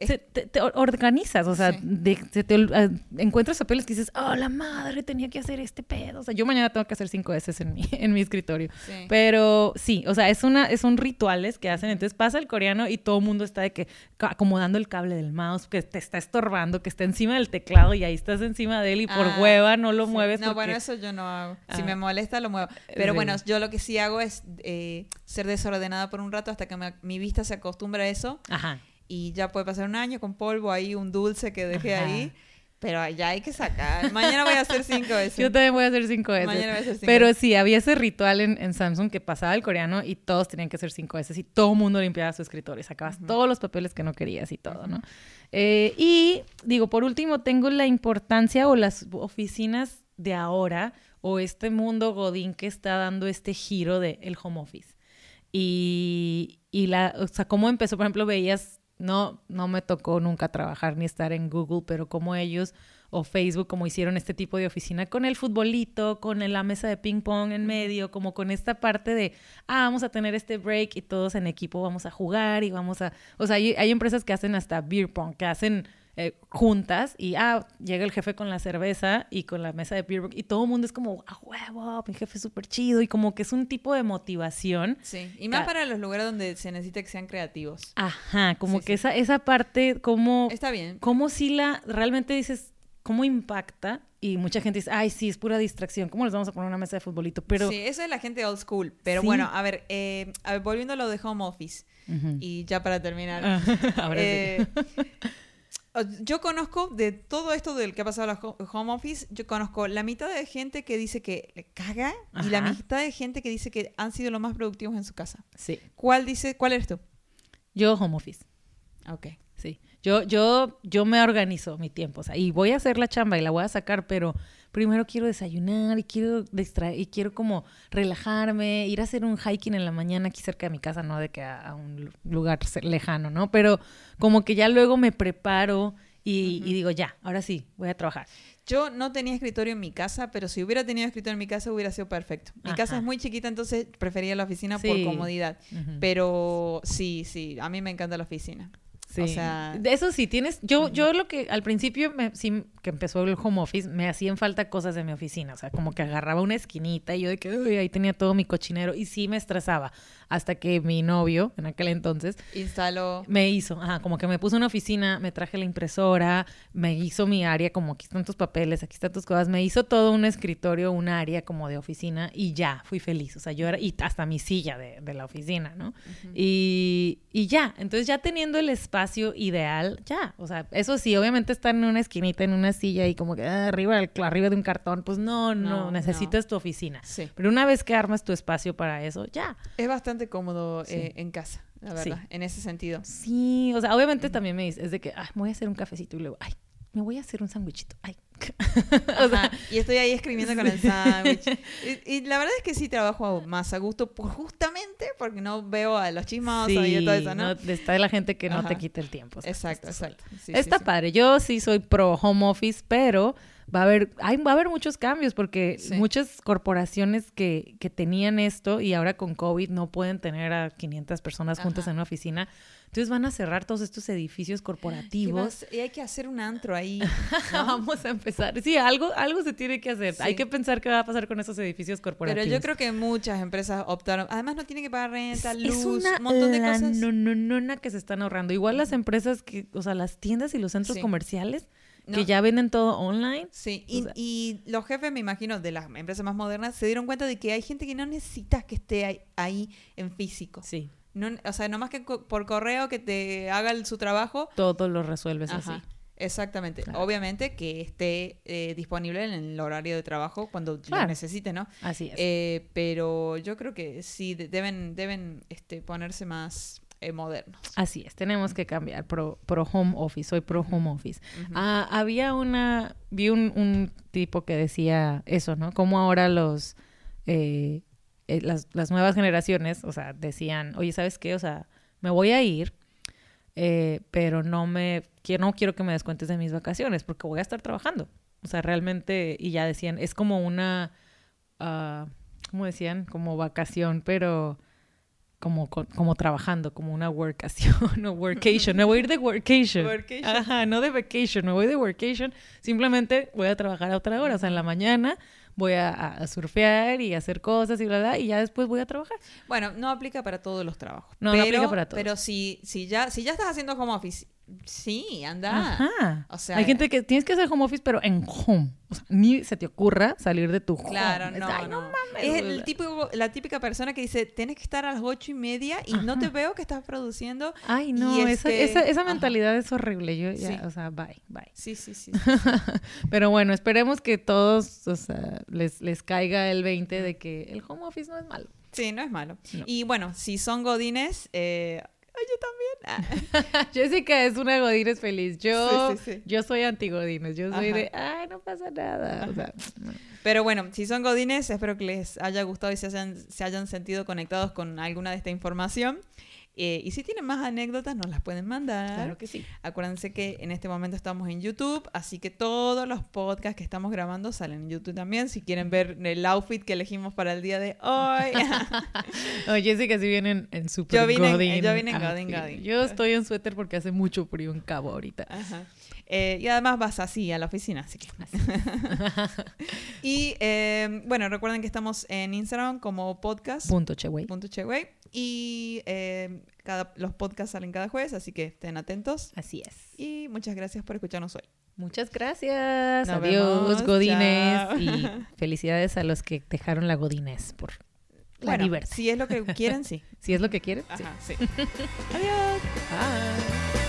Se- te, te or- organizas, o sea, Sí. de- se te ol- ah, encuentras papeles que dices, oh, la madre, tenía que hacer este pedo. O sea, yo mañana tengo que hacer cinco veces en mi, en mi escritorio. Sí. Pero sí, o sea, es una, son rituales que hacen. Entonces pasa el coreano y todo el mundo está de que acomodando el cable del mouse, que te está estorbando, que está encima del teclado y ahí estás encima de él y por Ah, hueva no lo sí. mueves. No, porque- bueno, eso yo no hago. Si Ah. me molesta, lo muevo. Pero Sí. bueno, yo lo que sí hago es eh, ser desordenada por un rato hasta que me- mi vista se acostumbra a eso. Ajá. Y ya puede pasar un año con polvo ahí, un dulce que dejé Ajá. ahí. Pero ya hay que sacar. Mañana voy a hacer cinco veces. Yo también voy a hacer cinco veces. Mañana voy a hacer cinco Pero sí, había ese ritual en, en Samsung que pasaba el coreano y todos tenían que hacer cinco veces y todo el mundo limpiaba su escritorio. Sacabas todos los papeles que no querías y todo, ¿no? Eh, y digo, por último, tengo la importancia o las oficinas de ahora o este mundo Godín que está dando este giro de el home office. Y, y la, o sea, cómo empezó, por ejemplo, veías, no, no me tocó nunca trabajar ni estar en Google, pero como ellos o Facebook, como hicieron este tipo de oficina con el futbolito, con la mesa de ping pong en medio, como con esta parte de, ah, vamos a tener este break y todos en equipo vamos a jugar y vamos a, o sea, hay, hay empresas que hacen hasta beer pong, que hacen eh, juntas y, ah, llega el jefe con la cerveza y con la mesa de beer y todo el mundo es como, ah, huevo, mi jefe es súper chido y como que es un tipo de motivación. Sí. Y más para los lugares donde se necesita que sean creativos. Ajá, como Sí, que sí. Esa, esa parte, como, Está bien. como si la, realmente dices, cómo impacta y mucha gente dice, ay, sí, es pura distracción, ¿cómo les vamos a poner una mesa de futbolito? Pero, sí, eso es la gente old school. Pero Sí. bueno, a ver, eh, a ver, volviendo a lo de home office. Y ya para terminar. Ah, ahora sí. Yo conozco de todo esto del que ha pasado ho- home office, yo conozco la mitad de gente que dice que le caga y la mitad de gente que dice que han sido los más productivos en su casa. Sí, ¿Cuál dice, cuál eres tú? yo home office. Ok. Yo, yo, yo me organizo mi tiempo, o sea, y voy a hacer la chamba y la voy a sacar, pero primero quiero desayunar y quiero distraer y quiero como relajarme, ir a hacer un hiking en la mañana aquí cerca de mi casa, no de que a, a un lu- lugar lejano, ¿no? Pero como que ya luego me preparo y, y digo, ya, ahora sí, voy a trabajar. Yo no tenía escritorio en mi casa, pero si hubiera tenido escritorio en mi casa hubiera sido perfecto. Mi casa es muy chiquita, entonces prefería la oficina por comodidad. Pero sí, sí, a mí me encanta la oficina. Sí. O sea, De eso sí, tienes. Yo, yo lo que al principio, me- sí, que empezó el home office, me hacían falta cosas de mi oficina. O sea, como que agarraba una esquinita y yo de que uy, ahí tenía todo mi cochinero y sí me estresaba. Hasta que mi novio, en aquel entonces, instalo me hizo, ajá, como que me puso una oficina, me traje la impresora, me hizo mi área, como aquí están tus papeles, aquí están tus cosas, me hizo todo un escritorio, un área como de oficina y ya, fui feliz. O sea, yo era, y hasta mi silla de, de la oficina, ¿no? y, y ya, entonces ya teniendo el espacio ideal, ya, o sea, eso sí, obviamente estar en una esquinita, en una silla y como que ah, arriba, arriba de un cartón, pues no, no, No, necesitas tu oficina. Sí. Pero una vez que armas tu espacio para eso, ya. Es bastante cómodo Sí. eh, en casa, la verdad, Sí. en ese sentido. Sí, o sea, obviamente también me dice, es de que, ay, me voy a hacer un cafecito y luego, ay, me voy a hacer un sándwichito, ay. o sea, y estoy ahí escribiendo con el sándwich. Y, y la verdad es que sí trabajo más a gusto, por, justamente porque no veo a los chismosos y todo eso, ¿no? no, está la gente que no te quita el tiempo. o sea, exacto, exacto. Sí, está sí. padre. Yo sí soy pro home office, pero va a haber, hay, va a haber muchos cambios porque Sí. muchas corporaciones que, que tenían esto y ahora con COVID no pueden tener a 500 personas juntas Ajá. en una oficina. Entonces van a cerrar todos estos edificios ¿Qué corporativos. Y hay que hacer un antro ahí. Vamos a empezar. Sí, algo, algo se tiene que hacer. Sí. Hay que pensar qué va a pasar con esos edificios Pero corporativos. yo creo que muchas empresas optaron. Además, no tienen que pagar renta, luz, es una un montón de cosas. lanononona que se están ahorrando. Igual las empresas que, o sea, las tiendas y los centros Sí. comerciales No. que ya venden todo online. Sí, O y, sea- y los jefes, me imagino, de las empresas más modernas, se dieron cuenta de que hay gente que no necesita que esté ahí, en físico. Sí, No, o sea, nomás que co- por correo que te haga el- su trabajo. todo lo resuelves Ajá, así. Exactamente. Claro. Obviamente que esté eh, disponible en el horario de trabajo cuando Claro. lo necesite, ¿no? Así es. Eh, pero yo creo que sí, de- deben, deben este, ponerse más eh, modernos. Así es, tenemos que cambiar pro, pro home office, soy pro home office. Ah, había una, vi un, un tipo que decía eso, ¿no? Como ahora los, eh, eh, las, las nuevas generaciones, o sea, decían, oye, ¿sabes qué? O sea, me voy a ir, eh, pero no me, no quiero que me descuentes de mis vacaciones porque voy a estar trabajando. O sea, realmente, y ya decían, es como una, ah, ¿cómo decían? Como vacación, pero como, como trabajando, como una workación o workation. Me voy a ir de workation. Workation. Ajá, no de vacation, me voy de workation. Simplemente voy a trabajar a otra hora. O sea, en la mañana voy a, surfear y hacer cosas y bla, bla, y ya después voy a trabajar. Bueno, no aplica para todos los trabajos. No, no pero, aplica para todos. Pero si, si, ya, si ya estás haciendo home office, sí, anda. Ajá. O sea, Hay gente que tienes que hacer home office, pero en home. O sea, ni se te ocurra salir de tu home. Claro, Es, no, "Ay, no. mames, es el bla". típico, la típica persona que dice, tienes que estar a las ocho y media y no te veo que estás produciendo. Ay, no, esa, este- esa, esa Ajá. mentalidad es horrible. Yo ya, Sí. o sea, bye, bye. Sí, sí, sí. Pero bueno, esperemos que todos, o sea, les, les caiga el 20 de que el home office no es malo. Sí, no es malo. No. Y bueno, si son godines, eh, yo también. Ah, Jessica es una Godines feliz. Yo, Sí, sí, sí. yo soy anti Godines. Yo soy Ajá. de, ay, no pasa nada. O sea, no. Pero bueno, si son godines, espero que les haya gustado y se hayan, se hayan sentido conectados con alguna de esta información. Eh, y si tienen más anécdotas, nos las pueden mandar. claro que sí. Acuérdense que en este momento estamos en YouTube, así que todos los podcasts que estamos grabando salen en YouTube también. Si quieren ver el outfit que elegimos para el día de hoy. No, Jessica sí viene en, en super Yo vine en- Godín yo vine en outfit. Godín, Godín. Yo estoy en suéter porque hace mucho frío en Cabo ahorita. Ajá. Eh, y además vas así a la oficina, así que. y eh, bueno, recuerden que estamos en Instagram como podcast. Punto, che, güey. Punto Cheway. Y eh, cada, los podcasts salen cada jueves, así que estén atentos. Así es. Y muchas gracias por escucharnos hoy. Muchas gracias. Nos Adiós, vemos. Godines. Chao. Y felicidades a los que dejaron la Godines por la bueno, diversión. si es lo que quieren, sí. Si es lo que quieres. sí. Sí. Adiós. Bye.